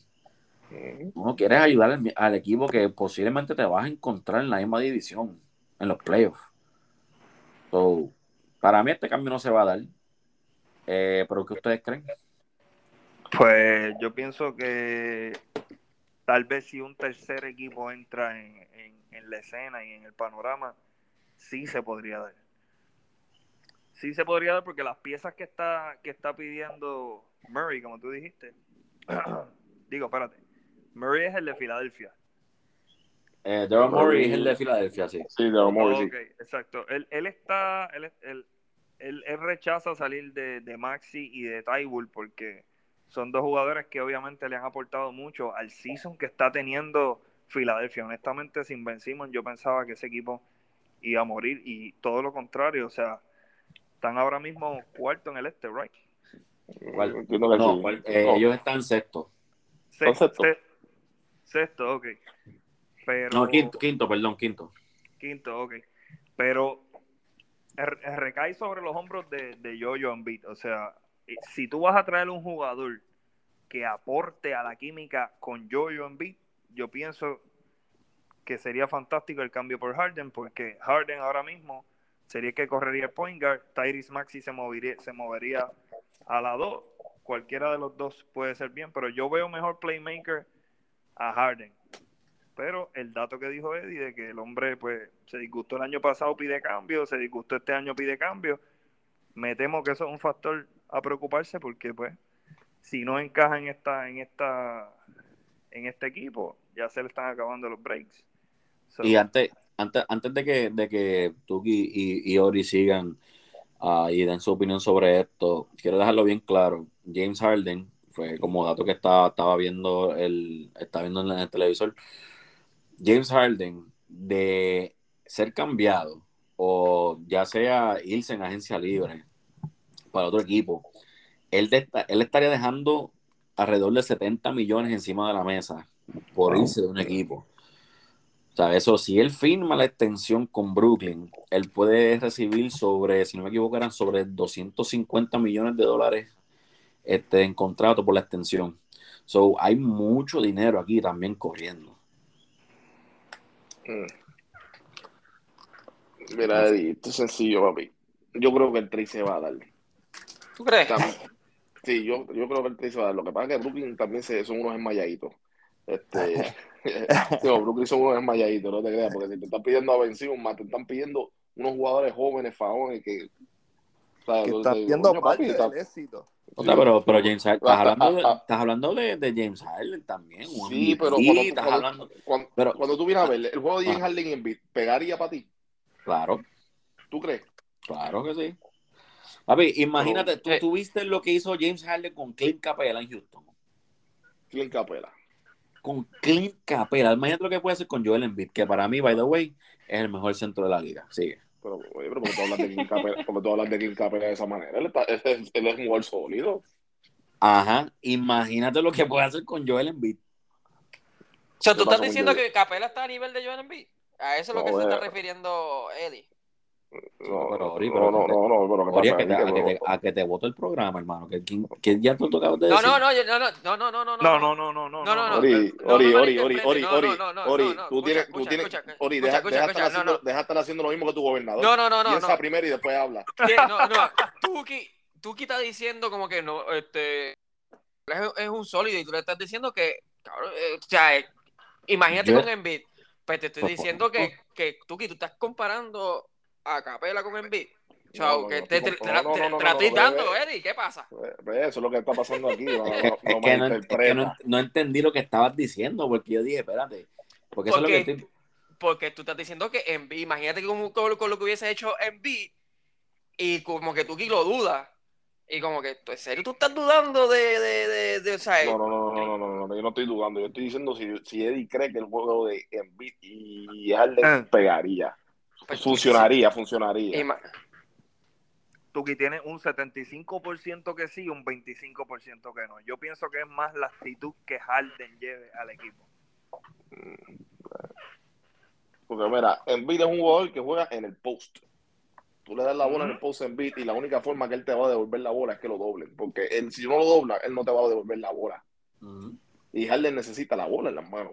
S1: Uno quieres ayudar al, equipo que posiblemente te vas a encontrar en la misma división, en los playoffs. Para mí este cambio no se va a dar. Eh, ¿Pero qué ustedes creen?
S2: Pues yo pienso que tal vez si un tercer equipo entra en, la escena y en el panorama, sí se podría dar. Sí se podría dar porque las piezas que está, que está pidiendo Murray, como tú dijiste, digo, espérate, Murray es el de Filadelfia.
S1: Eh, Daryl Murray es el de Filadelfia, sí.
S3: Sí, Daryl Murray,
S2: exacto. Él, él está, él, él, él, rechaza salir de, de Maxi y de Tybull porque son dos jugadores que obviamente le han aportado mucho al season que está teniendo Filadelfia. Honestamente, sin Ben Simmons, yo pensaba que ese equipo iba a morir y todo lo contrario, o sea, están ahora mismo cuarto en el este, ¿right?
S1: No, eh, ellos están sexto.
S2: Sexto, sexto, ok. Pero,
S1: no, quinto, quinto, perdón, quinto.
S2: Quinto, ok. Pero recae sobre los hombros de, de Jojo Embiid. O sea, si tú vas a traer un jugador que aporte a la química con Jojo Embiid, yo pienso que sería fantástico el cambio por Harden, porque Harden ahora mismo sería el que correría el point guard, Tyrese Maxi se movería, se movería a la 2, cualquiera de los dos puede ser bien, pero yo veo mejor playmaker a Harden. Pero el dato que dijo Eddie de que el hombre pues se disgustó el año pasado pide cambio, se disgustó este año pide cambio, me temo que eso es un factor a preocuparse porque pues si no encaja en esta en esta en este equipo ya se le están acabando los breaks.
S1: Y antes antes antes de que de que Tuki y, Ori sigan uh, y den su opinión sobre esto quiero dejarlo bien claro. James Harden fue como dato que estaba, estaba viendo el está viendo en el televisor James Harden de ser cambiado o ya sea irse en agencia libre para otro equipo, él, él estaría dejando alrededor de 70 millones encima de la mesa por irse de un equipo. O sea, eso, si él firma la extensión con Brooklyn, él puede recibir sobre, si no me equivoco, eran sobre 250 millones de dólares este, en contrato por la extensión. So, hay mucho dinero aquí también corriendo.
S3: Mm. Mira, Eddie, esto es sencillo, papi. Yo creo que el 3 se va a dar.
S4: ¿Tú crees?
S3: sí, yo, yo creo que el 3 se va a dar. Lo que pasa es que Brooklyn también se, son unos enmayaditos. Este, sí, Brooklyn son unos enmayaditos, no te creas, porque si te están pidiendo a Ben más te están pidiendo unos jugadores jóvenes, faones, que...
S2: que están pidiendo parte del éxito.
S1: Pero, pero James Harden, estás hablando, de, estás hablando de, de James Harden también.
S3: Sí, pero, cuando, estás hablando, cuando, pero cuando, tú vienes a ver el juego de James Harden en beat, ¿pegaría para ti?
S1: Claro.
S3: ¿Tú crees?
S1: Claro que sí. Papi, imagínate, tú, tú, viste lo que hizo James Harden con Clint Capela en Houston.
S3: Clint Capela.
S1: Con Clint Capela. Imagínate lo que puede hacer con Joel Embiid, que para mí, by the way, es el mejor centro de la liga. Sigue.
S3: Pero, oye, pero ¿por qué tú hablas de Clint Capela, tú hablas de Clint Capela de esa manera? Él, está, él, es, él es un gol sólido.
S1: Ajá. Imagínate lo que puede hacer con Joel Embiid.
S4: O sea, tú estás diciendo que Capela está a nivel de Joel Embiid. A eso es lo que se está refiriendo Eddie.
S3: No, pero, Ori, no, no, no, no, pero
S1: Ori, a, que te, a, que te, a que te voto el programa, hermano. Que, que ya tú tocabas de
S4: decir. No, no, no, no, no, no, no, no,
S2: no, no, no, no, no, no,
S3: Ori, Ori, Ori, Ori, Ori, Ori, Ori, tú tienes, tú tienes, Ori, deja, deja, estar haciendo, deja estar haciendo lo mismo que tu gobernador.
S4: No, no, no, no.
S3: Piensa primero y después habla.
S4: No, no, Tuki, Tuki está diciendo como que no, este, es un sólido y tú le estás diciendo que, cabrón, o sea, imagínate con Embiid pues te estoy diciendo que, que tú, tú estás comparando a Capela con Embiid. Chao, que te estoy dando, Eddie, ¿qué pasa?
S3: Eso es lo que está pasando aquí. No,
S1: es que, no, es que no, entendí lo que estabas diciendo, porque yo dije, espérate. Porque, eso es lo que estoy...
S4: porque tú estás diciendo que en B, imagínate con, con, lo que hubiese hecho en B, y como que tú aquí lo dudas. Y como que, ¿en serio tú estás dudando de, de, de, de o sea,
S3: no, no, no, no, no, no, no, yo no estoy dudando. Yo estoy diciendo si, si Eddie cree que el juego de Embiid y Harden ah. pegaría. Pues, funcionaría, funcionaría.
S2: Tuki tiene un 75% que sí y un 25% que no. Yo pienso que es más la actitud que Harden lleve al equipo. Mm,
S3: porque mira, Embiid es un jugador que juega en el post. Tú le das la bola en el post en beat y la única forma que él te va a devolver la bola es que lo doblen. Porque él, si no lo dobla, él no te va a devolver la bola. Y Harden necesita la bola en las manos.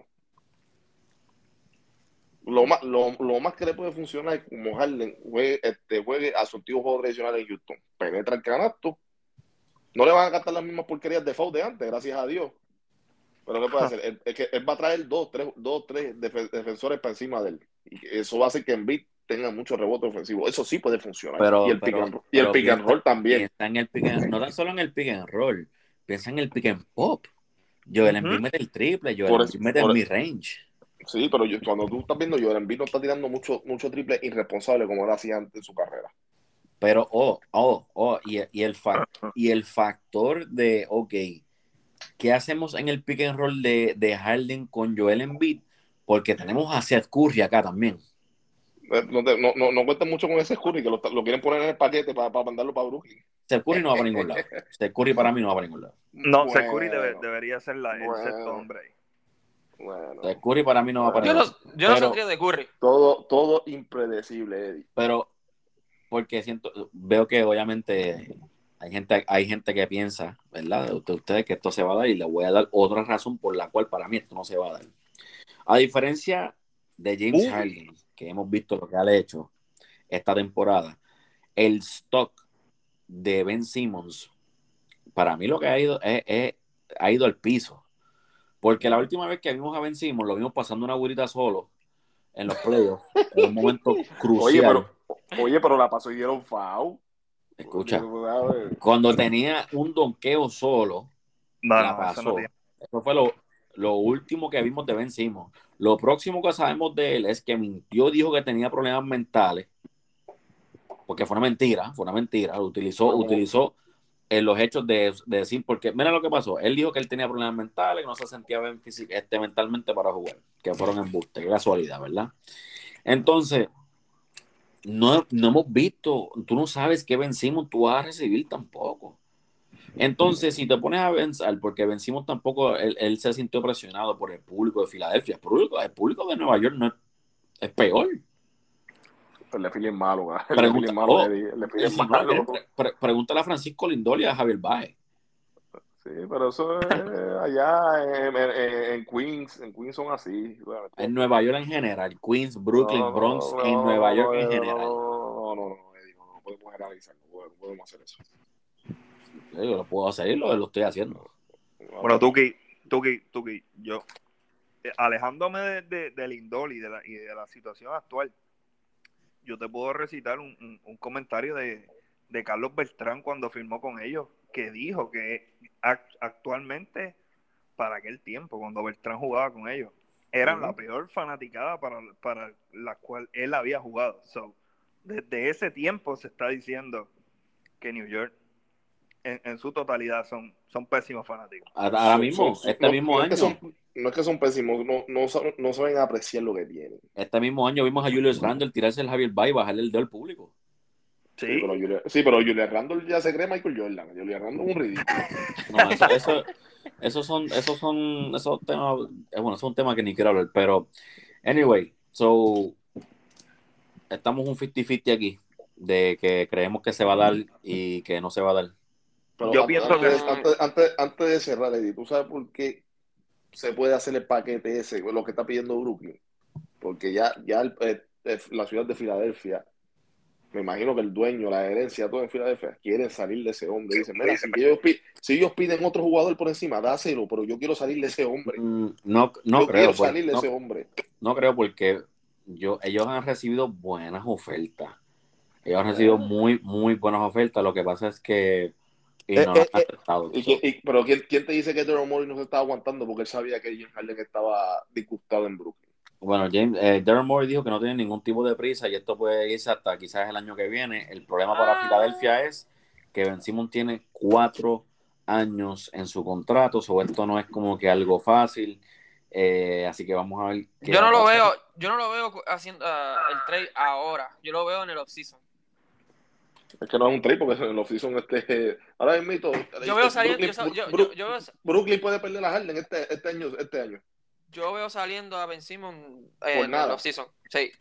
S3: Lo más, lo, más que le puede funcionar es como Harden juegue, este, juegue a su antiguo juego tradicional en Houston. Penetra el canasto. No le van a gastar las mismas porquerías de foul de antes, gracias a Dios. Pero ¿qué puede hacer? Es que él va a traer dos, tres, dos, tres defensores para encima de él. Y eso va a hacer que en beat tenga mucho rebote ofensivo. Eso sí puede funcionar.
S1: Pero,
S3: y el, pick, and, y el pick and roll también.
S1: En el pick no tan solo en el pick and roll, piensa en el pick and pop. Yo el uh mete el triple, yo el mete el mi range.
S3: Sí, pero yo, cuando tú estás viendo, Joel Embiid no está tirando mucho, mucho triple irresponsable como era hacía antes en su carrera.
S1: Pero, oh, oh, oh, y, y, el, y el factor de, ok, ¿qué hacemos en el pick and roll de, de Harden con Joel Embiid? Porque tenemos a Seth Curry acá también.
S3: Eh, no, no, no, cuenten mucho con ese Curry, que lo, lo, quieren poner en el paquete para, para mandarlo para Brooklyn.
S1: Seth Curry no va para ningún lado. Seth Curry para mí no va para ningún lado.
S2: No, bueno, Curry debería ser la, el sexto hombre.
S1: Bueno. Curry para mí no va para
S4: ningún lado. Yo no, yo no de Curry.
S3: Todo, todo impredecible, Eddie.
S1: Pero, porque siento, veo que obviamente hay gente, hay gente que piensa, ¿verdad? De ustedes que esto se va a dar y le voy a dar otra razón por la cual para mí esto no se va a dar. A diferencia de James Harden, que hemos visto lo que ha hecho esta temporada, el stock de Ben Simmons, para mí lo que ha ido es, ha ido al piso. Porque la última vez que vimos a Ben Simmons, lo vimos pasando una burita solo en los playoffs, en un momento crucial.
S3: Oye, pero, oye, pero la pasó y dieron foul.
S1: Escucha, cuando tenía un donqueo solo, la pasó. Eso, fue lo, lo último que vimos de Ben Simmons. Lo próximo que sabemos de él es que mintió, dijo que tenía problemas mentales, porque fue una mentira, fue una mentira, lo utilizó, utilizó en los hechos de, decir, porque mira lo que pasó, él dijo que él tenía problemas mentales, que no se sentía bien este, mentalmente para jugar, que fueron embustes, qué casualidad, ¿verdad? Entonces, no, no hemos visto, tú no sabes qué vencimos, tú vas a recibir tampoco. Entonces, si te pones a pensar, porque vencimos tampoco, él, se sintió presionado por el público de Filadelfia. El público, el público de Nueva York no es, peor.
S3: El le es malo,
S1: pregúntale a Francisco Lindoli y a Javier Baez.
S3: Sí, pero eso es allá en, Queens, en Queens son así.
S1: En Nueva York en general, Queens, Brooklyn, Bronx, en Nueva York en general.
S3: No, no, no, no, podemos generalizar, no podemos hacer eso.
S1: Yo lo puedo hacer y lo, lo estoy haciendo.
S2: Bueno, Tuki, Tuki, Tuki, yo, eh, alejándome de, de, del Indol y de, la, y de la situación actual, yo te puedo recitar un, un, comentario de, de, Carlos Beltrán cuando firmó con ellos, que dijo que actualmente, para aquel tiempo, cuando Beltrán jugaba con ellos, eran la peor fanaticada para, para la cual él había jugado. So, desde ese tiempo se está diciendo que New York en, su totalidad son, son pésimos fanáticos.
S1: Ahora mismo, este mismo año.
S3: no es que son pésimos, no, no, no, saben apreciar lo que tienen.
S1: Este mismo año vimos a Julius Randle tirarse el Javier Bay y bajarle el dedo al público.
S3: Sí. pero, Julius, sí, pero Julius Randle ya se cree Michael Jordan. Julius Randle es un ridículo.
S1: No, eso, eso, esos son, esos son, esos temas, eh, bueno, son temas que ni quiero hablar, pero, anyway, so, estamos un 50-50 aquí, de que creemos que se va a dar y que no se va a dar
S3: yo pienso que antes, antes, de cerrar, Eddie, ¿tú sabes por qué se puede hacer el paquete ese, lo que está pidiendo Brooklyn? Porque ya, ya eh, la ciudad de Filadelfia, me imagino que el dueño, la herencia, todo en Filadelfia, quieren salir de ese hombre. Dicen, mira, si ellos, si ellos, piden otro jugador por encima, dáselo, pero yo quiero salir de ese hombre.
S1: Mm, no, no
S3: yo
S1: creo.
S3: Quiero pues, salir de ese hombre.
S1: No creo porque yo, ellos han recibido buenas ofertas Ellos han recibido muy, muy buenas ofertas. Lo que pasa es que y no
S3: eh, eh, eh, pero ¿quién, te dice que Daryl Morey no se estaba aguantando porque él sabía que James Harden estaba disgustado en Brooklyn?
S1: Bueno, James, eh, Daryl Morey dijo que no tiene ningún tipo de prisa y esto puede irse hasta quizás el año que viene. El problema para ah. Filadelfia es que Ben Simon tiene cuatro años en su contrato, sobre esto no es como que algo fácil. así que vamos a ver.
S4: Yo no lo veo, yo no lo veo haciendo uh, el trade ahora. Yo lo veo en el offseason.
S3: Es que no es un trade porque en el offseason este. Ahora es mito.
S4: Yo veo saliendo.
S3: Brooklyn, yo, Brooklyn puede perder a Harden este, este, año, este año.
S4: Yo veo saliendo a Ben Simon eh, en el offseason. Sí.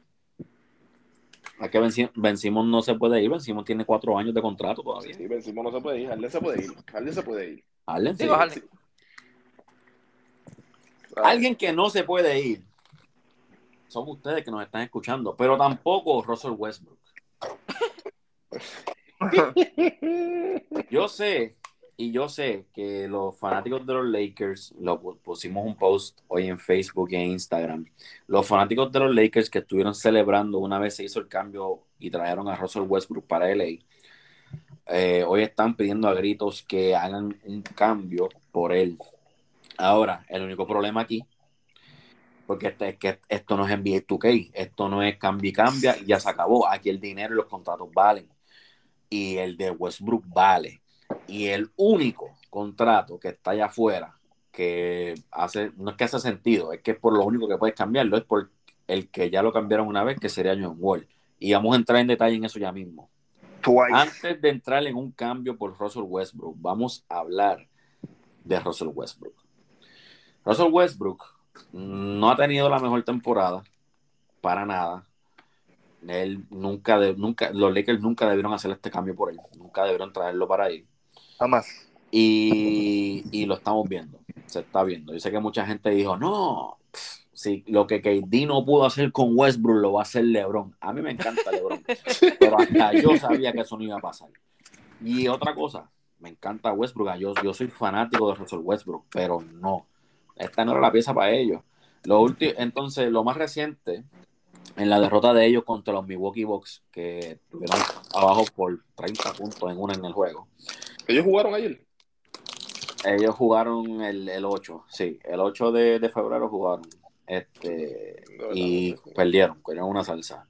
S1: A que ben, Simon no se puede ir. Ben Simon tiene cuatro años de contrato todavía.
S3: Sí, Ben Simon no se puede ir. Harden se puede ir. Harden se puede ir.
S1: Harden sí. Alguien que no se puede ir son ustedes que nos están escuchando, pero tampoco Russell Westbrook. Yo sé, y yo sé que los fanáticos de los Lakers, lo pusimos un post hoy en Facebook y en Instagram, los fanáticos de los Lakers que estuvieron celebrando una vez se hizo el cambio y trajeron a Russell Westbrook para LA, eh, hoy están pidiendo a gritos que hagan un cambio por él. Ahora, el único problema aquí, porque este, es que esto no es NBA 2K, esto no es cambio y cambia, ya se acabó. Aquí el dinero y los contratos valen y el de Westbrook vale. Y el único contrato que está allá afuera que hace, no es que hace sentido, es que por lo único que puedes cambiarlo es por el que ya lo cambiaron una vez, que sería John Wall. Y vamos a entrar en detalle en eso ya mismo. Antes de entrar en un cambio por Russell Westbrook, vamos a hablar de Russell Westbrook. Russell Westbrook no ha tenido la mejor temporada, para nada. Él nunca, de, nunca, los Lakers nunca debieron hacer este cambio por él, nunca debieron traerlo para ahí.
S2: Jamás.
S1: Y, y lo estamos viendo, se está viendo. Yo sé que mucha gente dijo, no, si lo que KD no pudo hacer con Westbrook lo va a hacer LeBron. A mí me encanta LeBron, pero hasta yo sabía que eso no iba a pasar. Y otra cosa, me encanta Westbrook, yo, yo soy fanático de Russell Westbrook, pero no, esta no era la pieza para ellos. Lo último, entonces, lo más reciente en la derrota de ellos contra los Milwaukee Bucks, que estuvieron abajo por 30 puntos en una en el juego.
S3: ¿Ellos jugaron ayer?
S1: Ellos jugaron el, el 8, sí, el 8 de, febrero jugaron. Este, y perdieron, perdieron una salsa.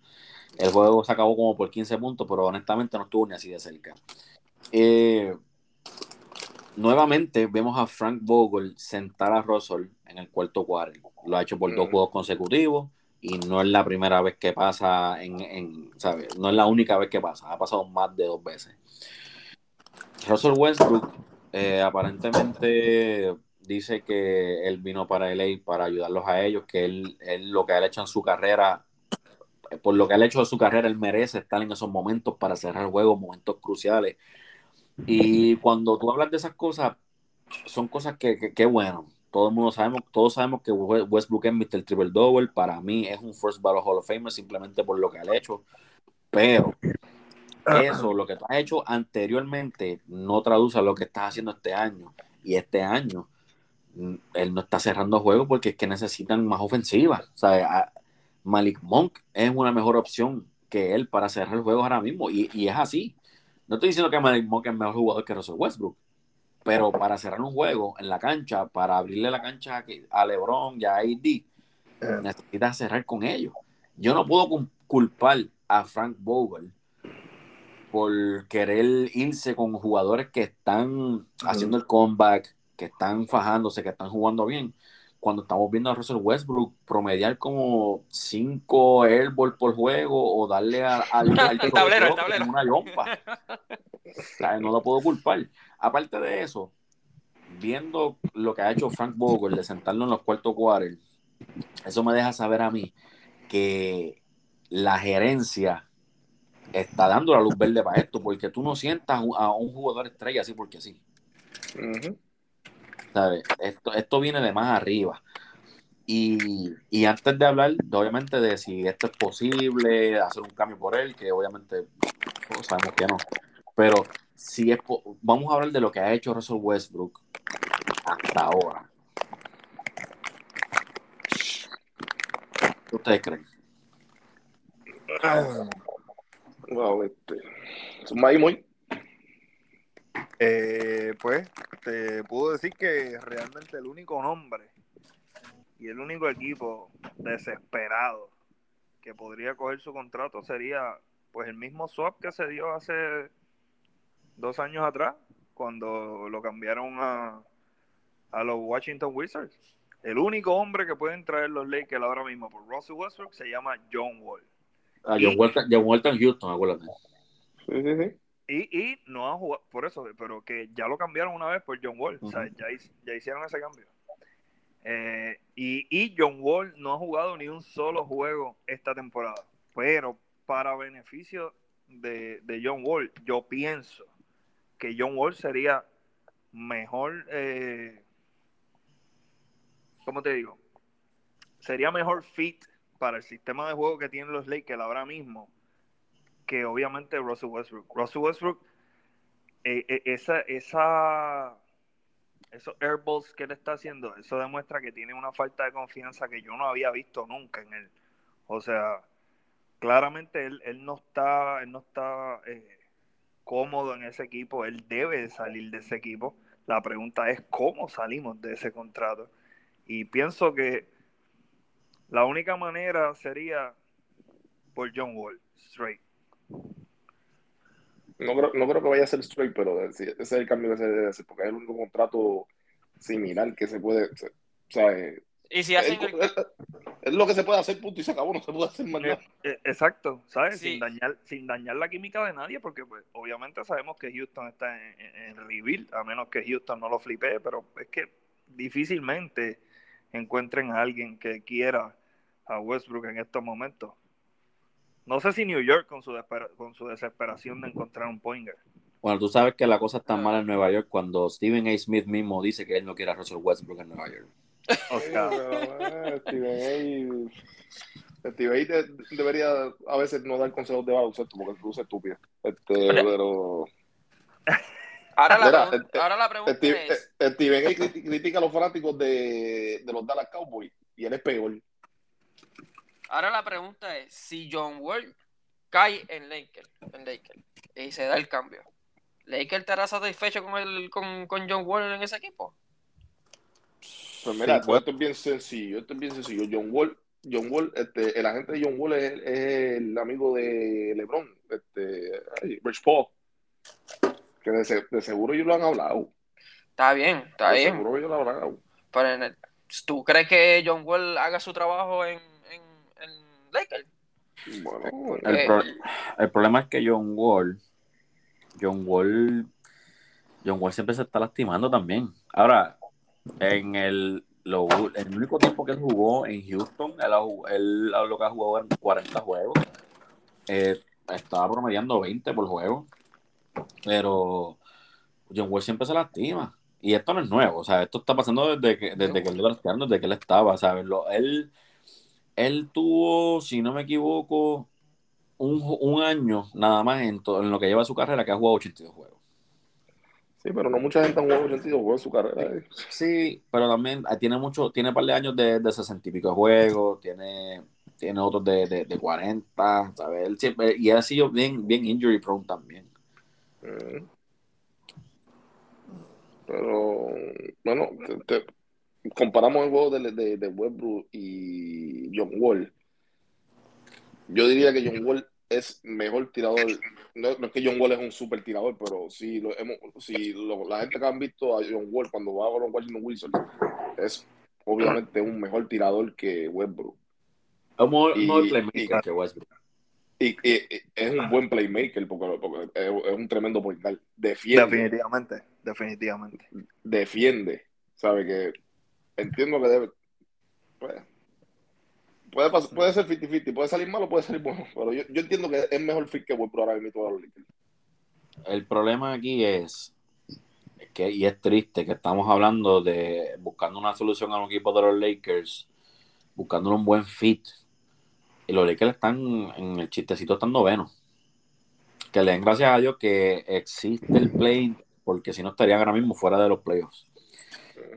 S1: El juego se acabó como por 15 puntos, pero honestamente no estuvo ni así de cerca. Eh, nuevamente vemos a Frank Vogel sentar a Russell en el cuarto cuarto. Lo ha hecho por dos juegos consecutivos y no es la primera vez que pasa en, en ¿sabes? No es la única vez que pasa, ha pasado más de dos veces. Russell Westbrook eh, aparentemente dice que él vino para LA para ayudarlos a ellos, que él, él, lo que ha hecho en su carrera, por lo que ha hecho en su carrera, él merece estar en esos momentos para cerrar juegos, momentos cruciales. Y cuando tú hablas de esas cosas, son cosas que, que, bueno, todo el mundo sabemos, todos sabemos que Westbrook es Mr. Triple Double, para mí es un First Battle Hall of Famer simplemente por lo que ha hecho, pero eso, lo que tú has hecho anteriormente, no traduce a lo que estás haciendo este año, y este año mm, él no está cerrando juegos porque es que necesitan más ofensiva, o sea, Malik Monk es una mejor opción que él para cerrar juegos ahora mismo, y, y es así. No estoy diciendo que Malik Monk es mejor jugador que Russell Westbrook, pero para cerrar un juego en la cancha, para abrirle la cancha a LeBron y a AD, eh. necesitas cerrar con ellos. Yo no puedo culpar a Frank Vogel por querer irse con jugadores que están haciendo el comeback, que están fajándose, que están jugando bien. Cuando estamos viendo a Russell Westbrook promediar como 5 airball por juego o darle al, tablero, una yompa. no lo puedo culpar. Aparte de eso, viendo lo que ha hecho Frank Vogel de sentarlo en los cuartos quarters, eso me deja saber a mí que la gerencia está dando la luz verde para esto, porque tú no sientas a un jugador estrella así porque sí. Esto, esto viene de más arriba. Y, y, antes de hablar, obviamente, de si esto es posible, hacer un cambio por él, que obviamente sabemos que no, pero si es vamos a hablar de lo que ha hecho Russell Westbrook hasta ahora. ¿Qué ustedes creen?
S3: Wow, este. Sumai muy.
S2: Eh, pues te puedo decir que realmente el único nombre y el único equipo desesperado que podría coger su contrato sería pues el mismo swap que se dio hace dos años atrás cuando lo cambiaron a, a los Washington Wizards. El único hombre que pueden traer los Lakers ahora mismo por Russell Westbrook se llama John Wall.
S1: Ah, John, Wall, John Wall está en Houston, acuérdate.
S3: Sí, sí, sí.
S2: Y, y no ha jugado, por eso, pero que ya lo cambiaron una vez por John Wall. O sea, ya, ya hicieron ese cambio. Eh, y, y John Wall no ha jugado ni un solo juego esta temporada. Pero para beneficio de, de John Wall, yo pienso que John Wall sería mejor, eh, ¿cómo te digo? Sería mejor fit para el sistema de juego que tienen los Lakers ahora mismo que obviamente Russell Westbrook. Russell Westbrook, eh, eh, esa, esa, esos airballs que él está haciendo, eso demuestra que tiene una falta de confianza que yo no había visto nunca en él. O sea, claramente él, él no está, él no está eh, cómodo en ese equipo, él debe salir de ese equipo. La pregunta es cómo salimos de ese contrato. Y pienso que la única manera sería por John Wall, straight.
S3: No creo, no creo que vaya a ser straight, pero ese es el cambio que se debe hacer, porque es el único contrato similar que se puede. O eh,
S4: y si hacen
S3: es, lo que se puede hacer, punto, y se acabó, no se puede hacer más nada.
S2: Eh, exacto, ¿sabes? Sí. Sin, dañar, sin dañar la química de nadie, porque pues obviamente sabemos que Houston está en, en, rebuild, a menos que Houston no lo flipee, pero es que difícilmente encuentren a alguien que quiera a Westbrook en estos momentos. No sé si New York con su, con su desesperación de encontrar un pointer.
S1: Bueno, tú sabes que la cosa está mal en Nueva York cuando Stephen A. Smith mismo dice que él no quiere a Russell Westbrook en Nueva York.
S3: Oscar. Stephen A. Stephen A. debería a veces no dar consejos de baloncesto porque es estúpido. Este, pero...
S4: Ahora la, Mira, pregunta, este, ahora la pregunta
S3: Steve,
S4: es...
S3: Steven A. critica a los fanáticos de, de los Dallas Cowboys y él es peor.
S4: Ahora la pregunta es, si John Wall cae en Lakers, en Lakers y se da el cambio, ¿Lakers estará satisfecho con, el, con, con John Wall en ese equipo?
S3: Pues mira, sí, pues esto es bien sencillo, esto es bien sencillo. John Wall, John Wall, este, el agente de John Wall es, es el amigo de LeBron, este, Rich Paul, que de, de, seguro ellos lo han hablado.
S4: Está bien, está
S3: de
S4: bien.
S3: Seguro ellos lo han hablado.
S4: Pero en el, ¿tú crees que John Wall haga su trabajo en, en, en Lakers?
S3: Bueno,
S1: el,
S4: Eh,
S1: pro- el problema es que John Wall, John Wall, John Wall siempre se está lastimando también. Ahora, en el, lo, el único tiempo que él jugó en Houston, él, él lo que ha jugado en 40 juegos, eh, estaba promediando 20 por juego, pero John Wall siempre se lastima. Y esto no es nuevo, o sea, esto está pasando desde que, desde que él lo desde que él estaba, ¿sabes? Lo, él, él tuvo, si no me equivoco, un, un año nada más en, to- en lo que lleva su carrera que ha jugado 82 juegos.
S3: Sí, pero no mucha gente ha jugado 82 juegos en su carrera. eh.
S1: Sí, pero también ah, tiene mucho, tiene un par de años de, de 60 y pico de juegos, tiene, tiene otros de, de, de 40, ¿sabes? Él siempre, y ha sido bien, bien injury prone también.
S3: Mm. Pero, bueno, te- te- comparamos el juego de, de, de Westbrook y John Wall. Yo diría que John Wall es mejor tirador. No, no es que John Wall es un super tirador, pero si, lo hemos, si lo- la gente que han visto a John Wall cuando va a los Washington Wizards es obviamente un mejor tirador que Westbrook.
S1: Es un mejor, playmaker
S3: y-
S1: que Westbrook.
S3: Y, y- y es un buen playmaker porque, porque es, es un tremendo guard. Defiende.
S2: Definitivamente, definitivamente.
S3: defiende, sabe que entiendo que debe puede, puede, pas- puede ser 50-50, puede salir malo, puede salir bueno, pero yo, yo entiendo que es mejor fit que Westbrook ahora mismo a los Lakers.
S1: El problema aquí es que, y es triste, que estamos hablando de buscando una solución a un equipo de los Lakers, buscando un buen fit. Y los Lakers están en el chistecito, están novenos. Que le den gracias a Dios que existe el play, porque si no estarían ahora mismo fuera de los playoffs.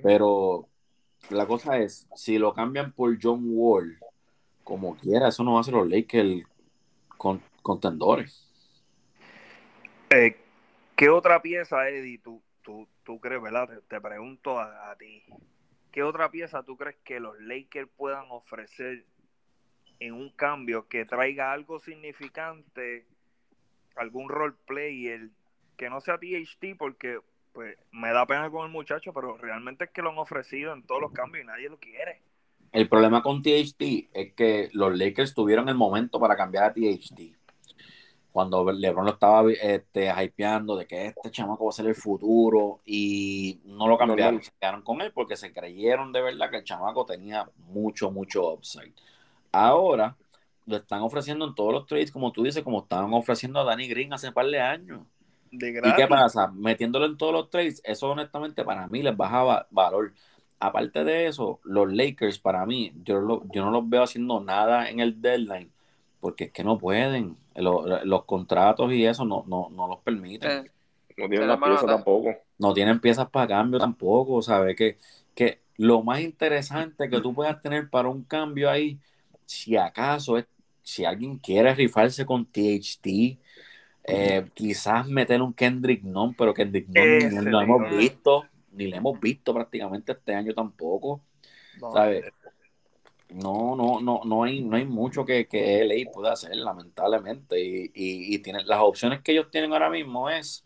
S1: Pero la cosa es, si lo cambian por John Wall, como quiera, eso no ser los Lakers con, contendores.
S2: Eh, ¿Qué otra pieza, Eddie, tú, tú, tú crees, verdad? Te, pregunto a, ti. ¿Qué otra pieza tú crees que los Lakers puedan ofrecer en un cambio que traiga algo significante, algún role player que no sea THT porque pues me da pena con el muchacho, pero realmente es que lo han ofrecido en todos los cambios y nadie lo quiere.
S1: El problema con THT es que los Lakers tuvieron el momento para cambiar a THT. Cuando LeBron lo estaba este, hypeando de que este chamaco va a ser el futuro y no lo cambiaron, se quedaron con él porque se creyeron de verdad que el chamaco tenía mucho, mucho upside. Ahora lo están ofreciendo en todos los trades, como tú dices, como estaban ofreciendo a Danny Green hace un par de años. ¿Y qué pasa? Metiéndolo en todos los trades, eso honestamente para mí les bajaba valor. Aparte de eso, los Lakers para mí, yo, yo no los veo haciendo nada en el deadline, porque es que no pueden. Los, contratos y eso no, no, no los permiten. Eh,
S3: no tienen las piezas tampoco.
S1: No tienen piezas para cambio tampoco, ¿sabes? Que, que lo más interesante que tú puedas tener para un cambio ahí, si acaso es, si alguien quiere rifarse con THT, eh, quizás meter un Kendrick Non, pero Kendrick Non no lo hemos visto, ni lo hemos visto prácticamente este año tampoco. No, ¿sabes? No, no, no, no hay, no hay mucho que, que LA pueda hacer, lamentablemente. Y, y, tienen, las opciones que ellos tienen ahora mismo es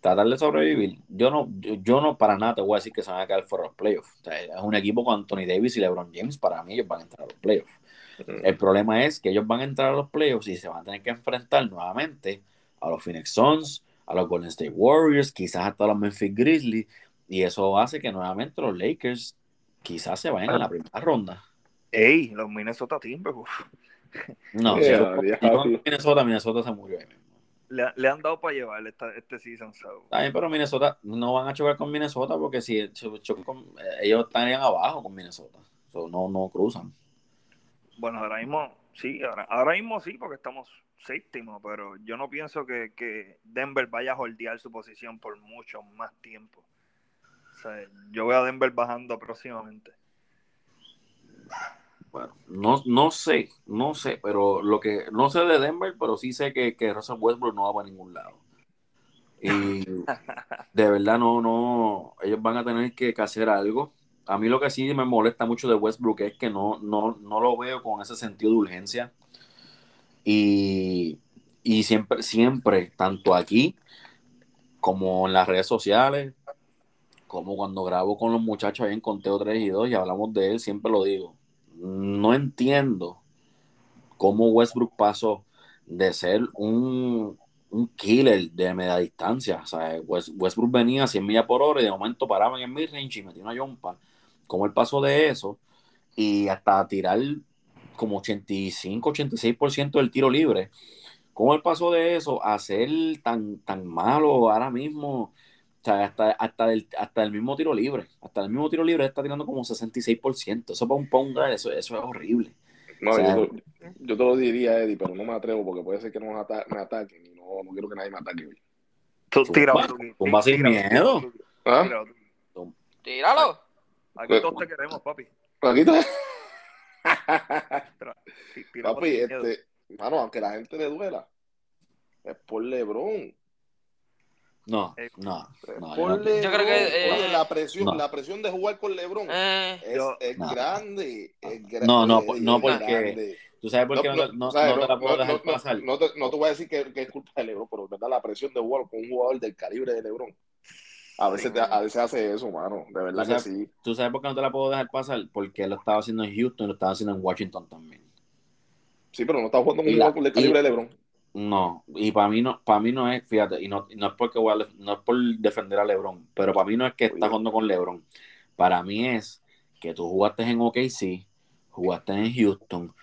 S1: tratar de sobrevivir. Yo no, yo, no para nada te voy a decir que se van a quedar fuera de los playoffs. es un equipo con Anthony Davis y LeBron James, para mí ellos van a entrar a los playoffs. El problema es que ellos van a entrar a los playoffs y se van a tener que enfrentar nuevamente a los Phoenix Suns, a los Golden State Warriors, quizás hasta a los Memphis Grizzlies, y eso hace que nuevamente los Lakers quizás se vayan a la primera ronda.
S2: Ey, los Minnesota Timberwolves.
S1: No, si Minnesota, Minnesota se murió ahí mismo.
S2: Le, han dado para llevar este season. So.
S1: También, pero Minnesota no van a chocar con Minnesota porque si chocan con, ellos estarían abajo con Minnesota. no, no cruzan.
S2: Bueno, ahora mismo sí, ahora, ahora mismo sí, porque estamos séptimo, pero yo no pienso que, Denver vaya a holdear su posición por mucho más tiempo. O sea, yo veo a Denver bajando próximamente.
S1: Bueno, no, no sé, no sé, pero lo que no sé de Denver, pero sí sé que, que Russell Westbrook no va para ningún lado. Y de verdad no, no, ellos van a tener que, hacer algo. A mí lo que sí me molesta mucho de Westbrook es que no, no, no lo veo con ese sentido de urgencia. Y, siempre, siempre, tanto aquí como en las redes sociales, como cuando grabo con los muchachos ahí en Conteo 3 y 2 y hablamos de él, siempre lo digo. No entiendo cómo Westbrook pasó de ser un, killer de media distancia. O sea, Westbrook venía a 100 millas por hora y de momento paraba en el midrange y metía una jumpa. Cómo él pasó de eso y hasta tirar como 85, 86% del tiro libre. ¿Cómo él pasó de eso a ser tan, tan malo ahora mismo? O sea, hasta, hasta, el, hasta el mismo tiro libre. Hasta el mismo tiro libre está tirando como 66%. Eso para un Ponga, eso, eso es horrible.
S3: No, yo, te lo diría, Eddie, pero no me atrevo porque puede ser que no me, ataquen y no, no, quiero que nadie me ataque
S2: Tú tira,
S1: tumba sin miedo.
S3: ¿Ah?
S4: Tíralo.
S2: Aquí todos te queremos, papi.
S3: Aquí todos. Papi, este, mano, aunque la gente le duela, es por LeBron.
S1: No, no,
S4: Yo creo que
S3: eh, la presión, la presión de jugar con LeBron eh, es, grande,
S1: No, no, no porque tú sabes por qué no, no, te la puedo dejar pasar.
S3: No te, no te voy a decir que, que, es culpa de LeBron, pero verdad la presión de jugar con un jugador del calibre de LeBron a veces, a veces hace eso, mano. De verdad que sí.
S1: ¿Tú sabes por qué no te la puedo dejar pasar? Porque él lo estaba haciendo en Houston y lo estaba haciendo en Washington también.
S3: Sí, pero no está jugando con un el calibre de LeBron.
S1: No, y para mí no, para mí no es, fíjate, y no, no es porque no es por defender a LeBron, pero para mí no es que está jugando con LeBron. Para mí es que tú jugaste en OKC, jugaste en Houston,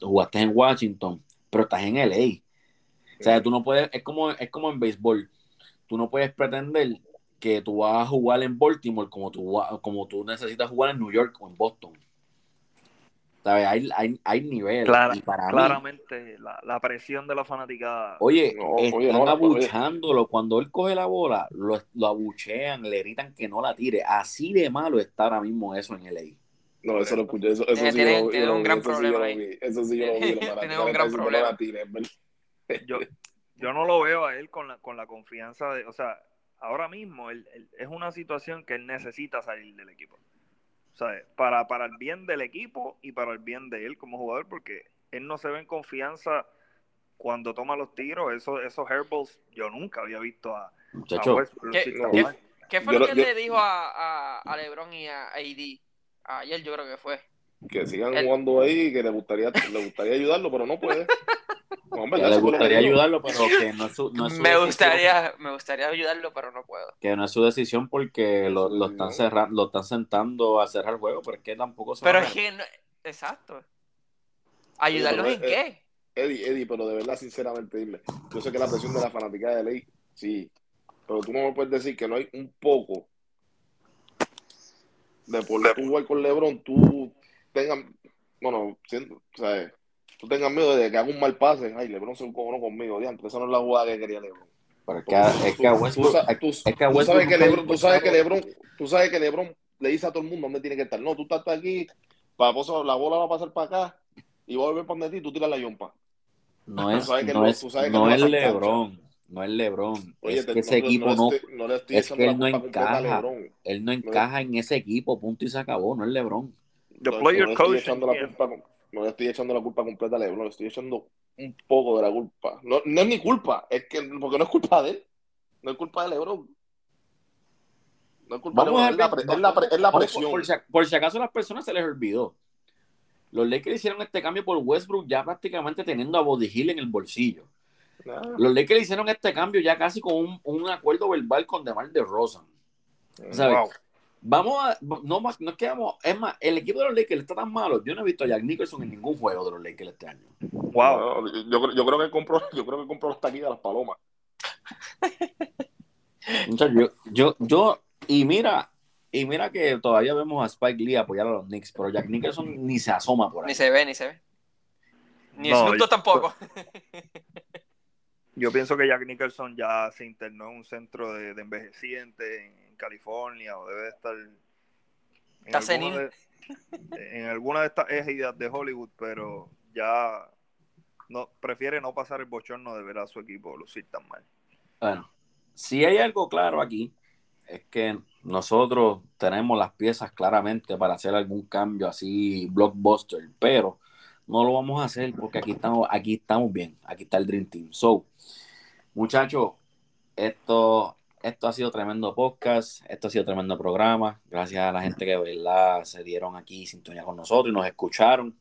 S1: jugaste, en Washington, pero estás en LA. O sea, tú no puedes, es como, es como en béisbol. Tú no puedes pretender que tú vas a jugar en Baltimore como tú, como tú necesitas jugar en New York o en Boston. ¿Sabes? Hay, hay, hay nivel.
S2: claramente, la, presión de la fanática.
S1: Oye, están abuchándolo. Cuando él coge la bola, lo, lo, abuchean, le gritan que no la tire. Así de malo está ahora mismo eso en LA.
S3: No, eso lo escuché. Eso, eso sí
S4: tiene, un gran problema ahí.
S3: Eso sí yo lo vi.
S4: Tiene un gran problema.
S2: Yo, yo no lo veo a él con la, con la confianza de, o sea, ahora mismo él, es una situación que él necesita salir del equipo. Para, para el bien del equipo y para el bien de él como jugador, porque él no se ve en confianza cuando toma los tiros. Eso, esos airballs yo nunca había visto a,
S4: ¿Qué, fue lo que le dijo a, a, LeBron y a AD? Ayer yo creo que fue.
S3: Que sigan jugando ahí, que le gustaría, le gustaría ayudarlo, pero no puede.
S1: le gustaría ayudarlo, pero que no es su, no es
S4: me gustaría, me gustaría ayudarlo, pero no puedo.
S1: Que no es su decisión porque lo, lo están cerrando, lo están sentando a cerrar el juego, pero es que tampoco
S4: se Pero es que exacto. ¿Ayudarlos en qué?
S3: Eddie, Eddie, pero de verdad, sinceramente, dime. Yo sé que la presión de la fanática de ley, sí. Pero tú no me puedes decir que no hay un poco de por tú jugar con LeBron, tú tengas, bueno, siento, o sea, tú tengas miedo de que haga un mal pase. Ay, LeBron se cojonó conmigo, diantre, esa no es la jugada que quería LeBron.
S1: es que, es que a Westbrook,
S3: tú, es que a Westbrook sabes que LeBron, tú sabes que LeBron, tú sabes que LeBron le dice a todo el mundo dónde tiene que estar. No, tú estás aquí, para la bola va a pasar para acá y va a volver para donde ti, tú tiras la yompa.
S1: No es, no es, no es LeBron, no es LeBron. es que ese equipo no, es que él no encaja, él no encaja en ese equipo, punto y se acabó, no es LeBron.
S3: no, le estoy echando la culpa, no le estoy echando la culpa completa a LeBron, le estoy echando un poco de la culpa. No, no es mi culpa, es que porque no es culpa de él, no es culpa de LeBron. No es culpa de LeBron, es, la, es, la, presión.
S1: Por si, por si acaso a las personas se les olvidó los Lakers hicieron este cambio por Westbrook ya prácticamente teniendo a Body Hill en el bolsillo. Los Lakers hicieron este cambio ya casi con un, acuerdo verbal con DeMar de Rosa. Vamos a, no, más, no es que vamos, es más, el equipo de los Lakers está tan malo. Yo no he visto a Jack Nicholson en ningún juego de los Lakers este año.
S3: Wow, yo, yo creo que compró, yo creo que compró los taquillas de las palomas.
S1: yo, yo, yo, y mira, y mira que todavía vemos a Spike Lee apoyar a los Knicks, pero Jack Nicholson ni se asoma por ahí.
S4: Ni se ve, ni se ve. Ni no, tampoco.
S2: Yo pienso que Jack Nicholson ya se internó en un centro de, de envejecientes en California o debe estar
S4: en alguna,
S2: de, en alguna de estas ejidas de Hollywood, pero ya no prefiere no pasar el bochorno de ver a su equipo lucir tan mal.
S1: Bueno, si hay algo claro aquí, es que nosotros tenemos las piezas claramente para hacer algún cambio así blockbuster, pero no lo vamos a hacer porque aquí estamos, aquí estamos bien, aquí está el Dream Team. So, muchachos, esto, esto ha sido tremendo podcast, esto ha sido tremendo programa. Gracias a la gente que ¿verdad? se dieron aquí sintonía con nosotros y nos escucharon.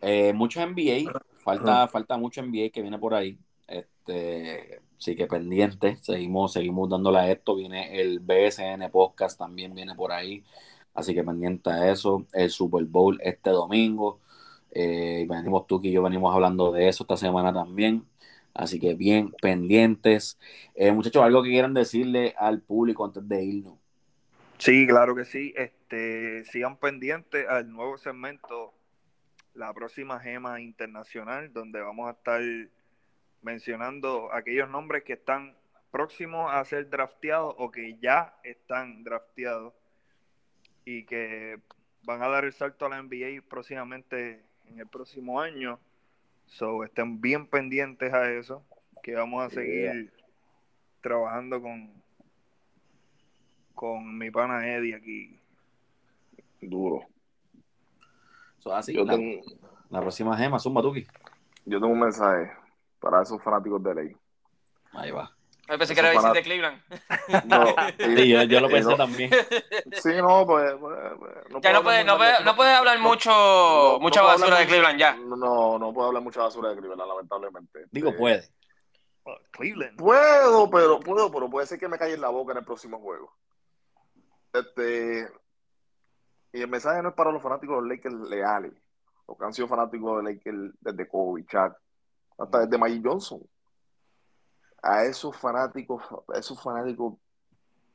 S1: Eh, mucho NBA, falta, falta mucho NBA que viene por ahí. Este, Así que pendiente, seguimos, seguimos dándole a esto. Viene el BSN Podcast, también viene por ahí. Así que pendiente a eso. El Super Bowl este domingo. Eh, venimos tú y yo venimos hablando de eso esta semana también. Así que bien pendientes. Eh, muchachos, algo que quieran decirle al público antes de irnos.
S2: Sí, claro que sí. Este, sigan pendientes al nuevo segmento, la próxima gema internacional, donde vamos a estar mencionando aquellos nombres que están próximos a ser drafteados o que ya están drafteados y que van a dar el salto a la NBA próximamente en el próximo año. So, estén bien pendientes a eso, que vamos a seguir trabajando con, con mi pana Eddie aquí.
S3: Duro.
S1: So, así, la, la, próxima gema, Zumba Tuki.
S3: Yo tengo un mensaje para esos fanáticos de ley.
S1: Ahí va.
S4: Me pensé que era de Cleveland.
S1: No, sí, yo, yo, lo pensé también.
S3: Sí, no, pues. pues,
S4: pues no ya no puedes no puede, no puede hablar mucho, no, mucha basura de Cleveland ya.
S3: No, no puedo hablar mucha basura de Cleveland, lamentablemente.
S1: Digo, puede.
S3: Cleveland. Puedo, pero puedo, pero puede ser que me calle en la boca en el próximo juego. Este. Y el mensaje no es para los fanáticos de los Lakers leales, los que han sido fanáticos de los Lakers desde Kobe, Chuck, hasta desde Magic Johnson. A esos fanáticos, a esos fanáticos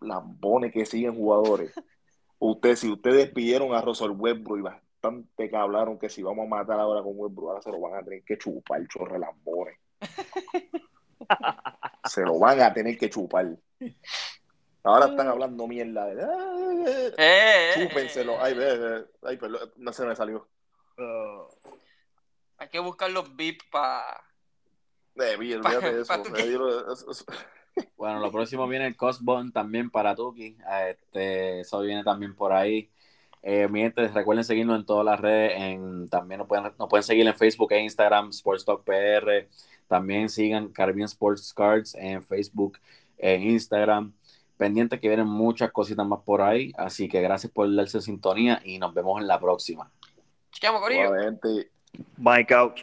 S3: lambones que siguen jugadores. Usted, si ustedes pidieron a Russell Westbrook y bastante que hablaron que si vamos a matar ahora con Westbrook, ahora se lo van a tener que chupar el chorre lambones. se lo van a tener que chupar. Ahora están hablando mierda de. Eh, eh, eh, chúpenselo. Ay, ve, ay, perdón, no se me salió.
S4: Hay que buscar los VIP para
S1: Bueno, lo próximo viene el Cosbon también para Tuki. Este, eso viene también por ahí. Eh, recuerden seguirnos en todas las redes. En, también nos pueden, nos pueden seguir en Facebook e Instagram, Sports Talk PR. También sigan Caribbean Sports Cards en Facebook e Instagram. Pendiente que vienen muchas cositas más por ahí. Así que gracias por darse sintonía y nos vemos en la próxima.
S4: Chequeamos, Corillo.
S2: Mike out.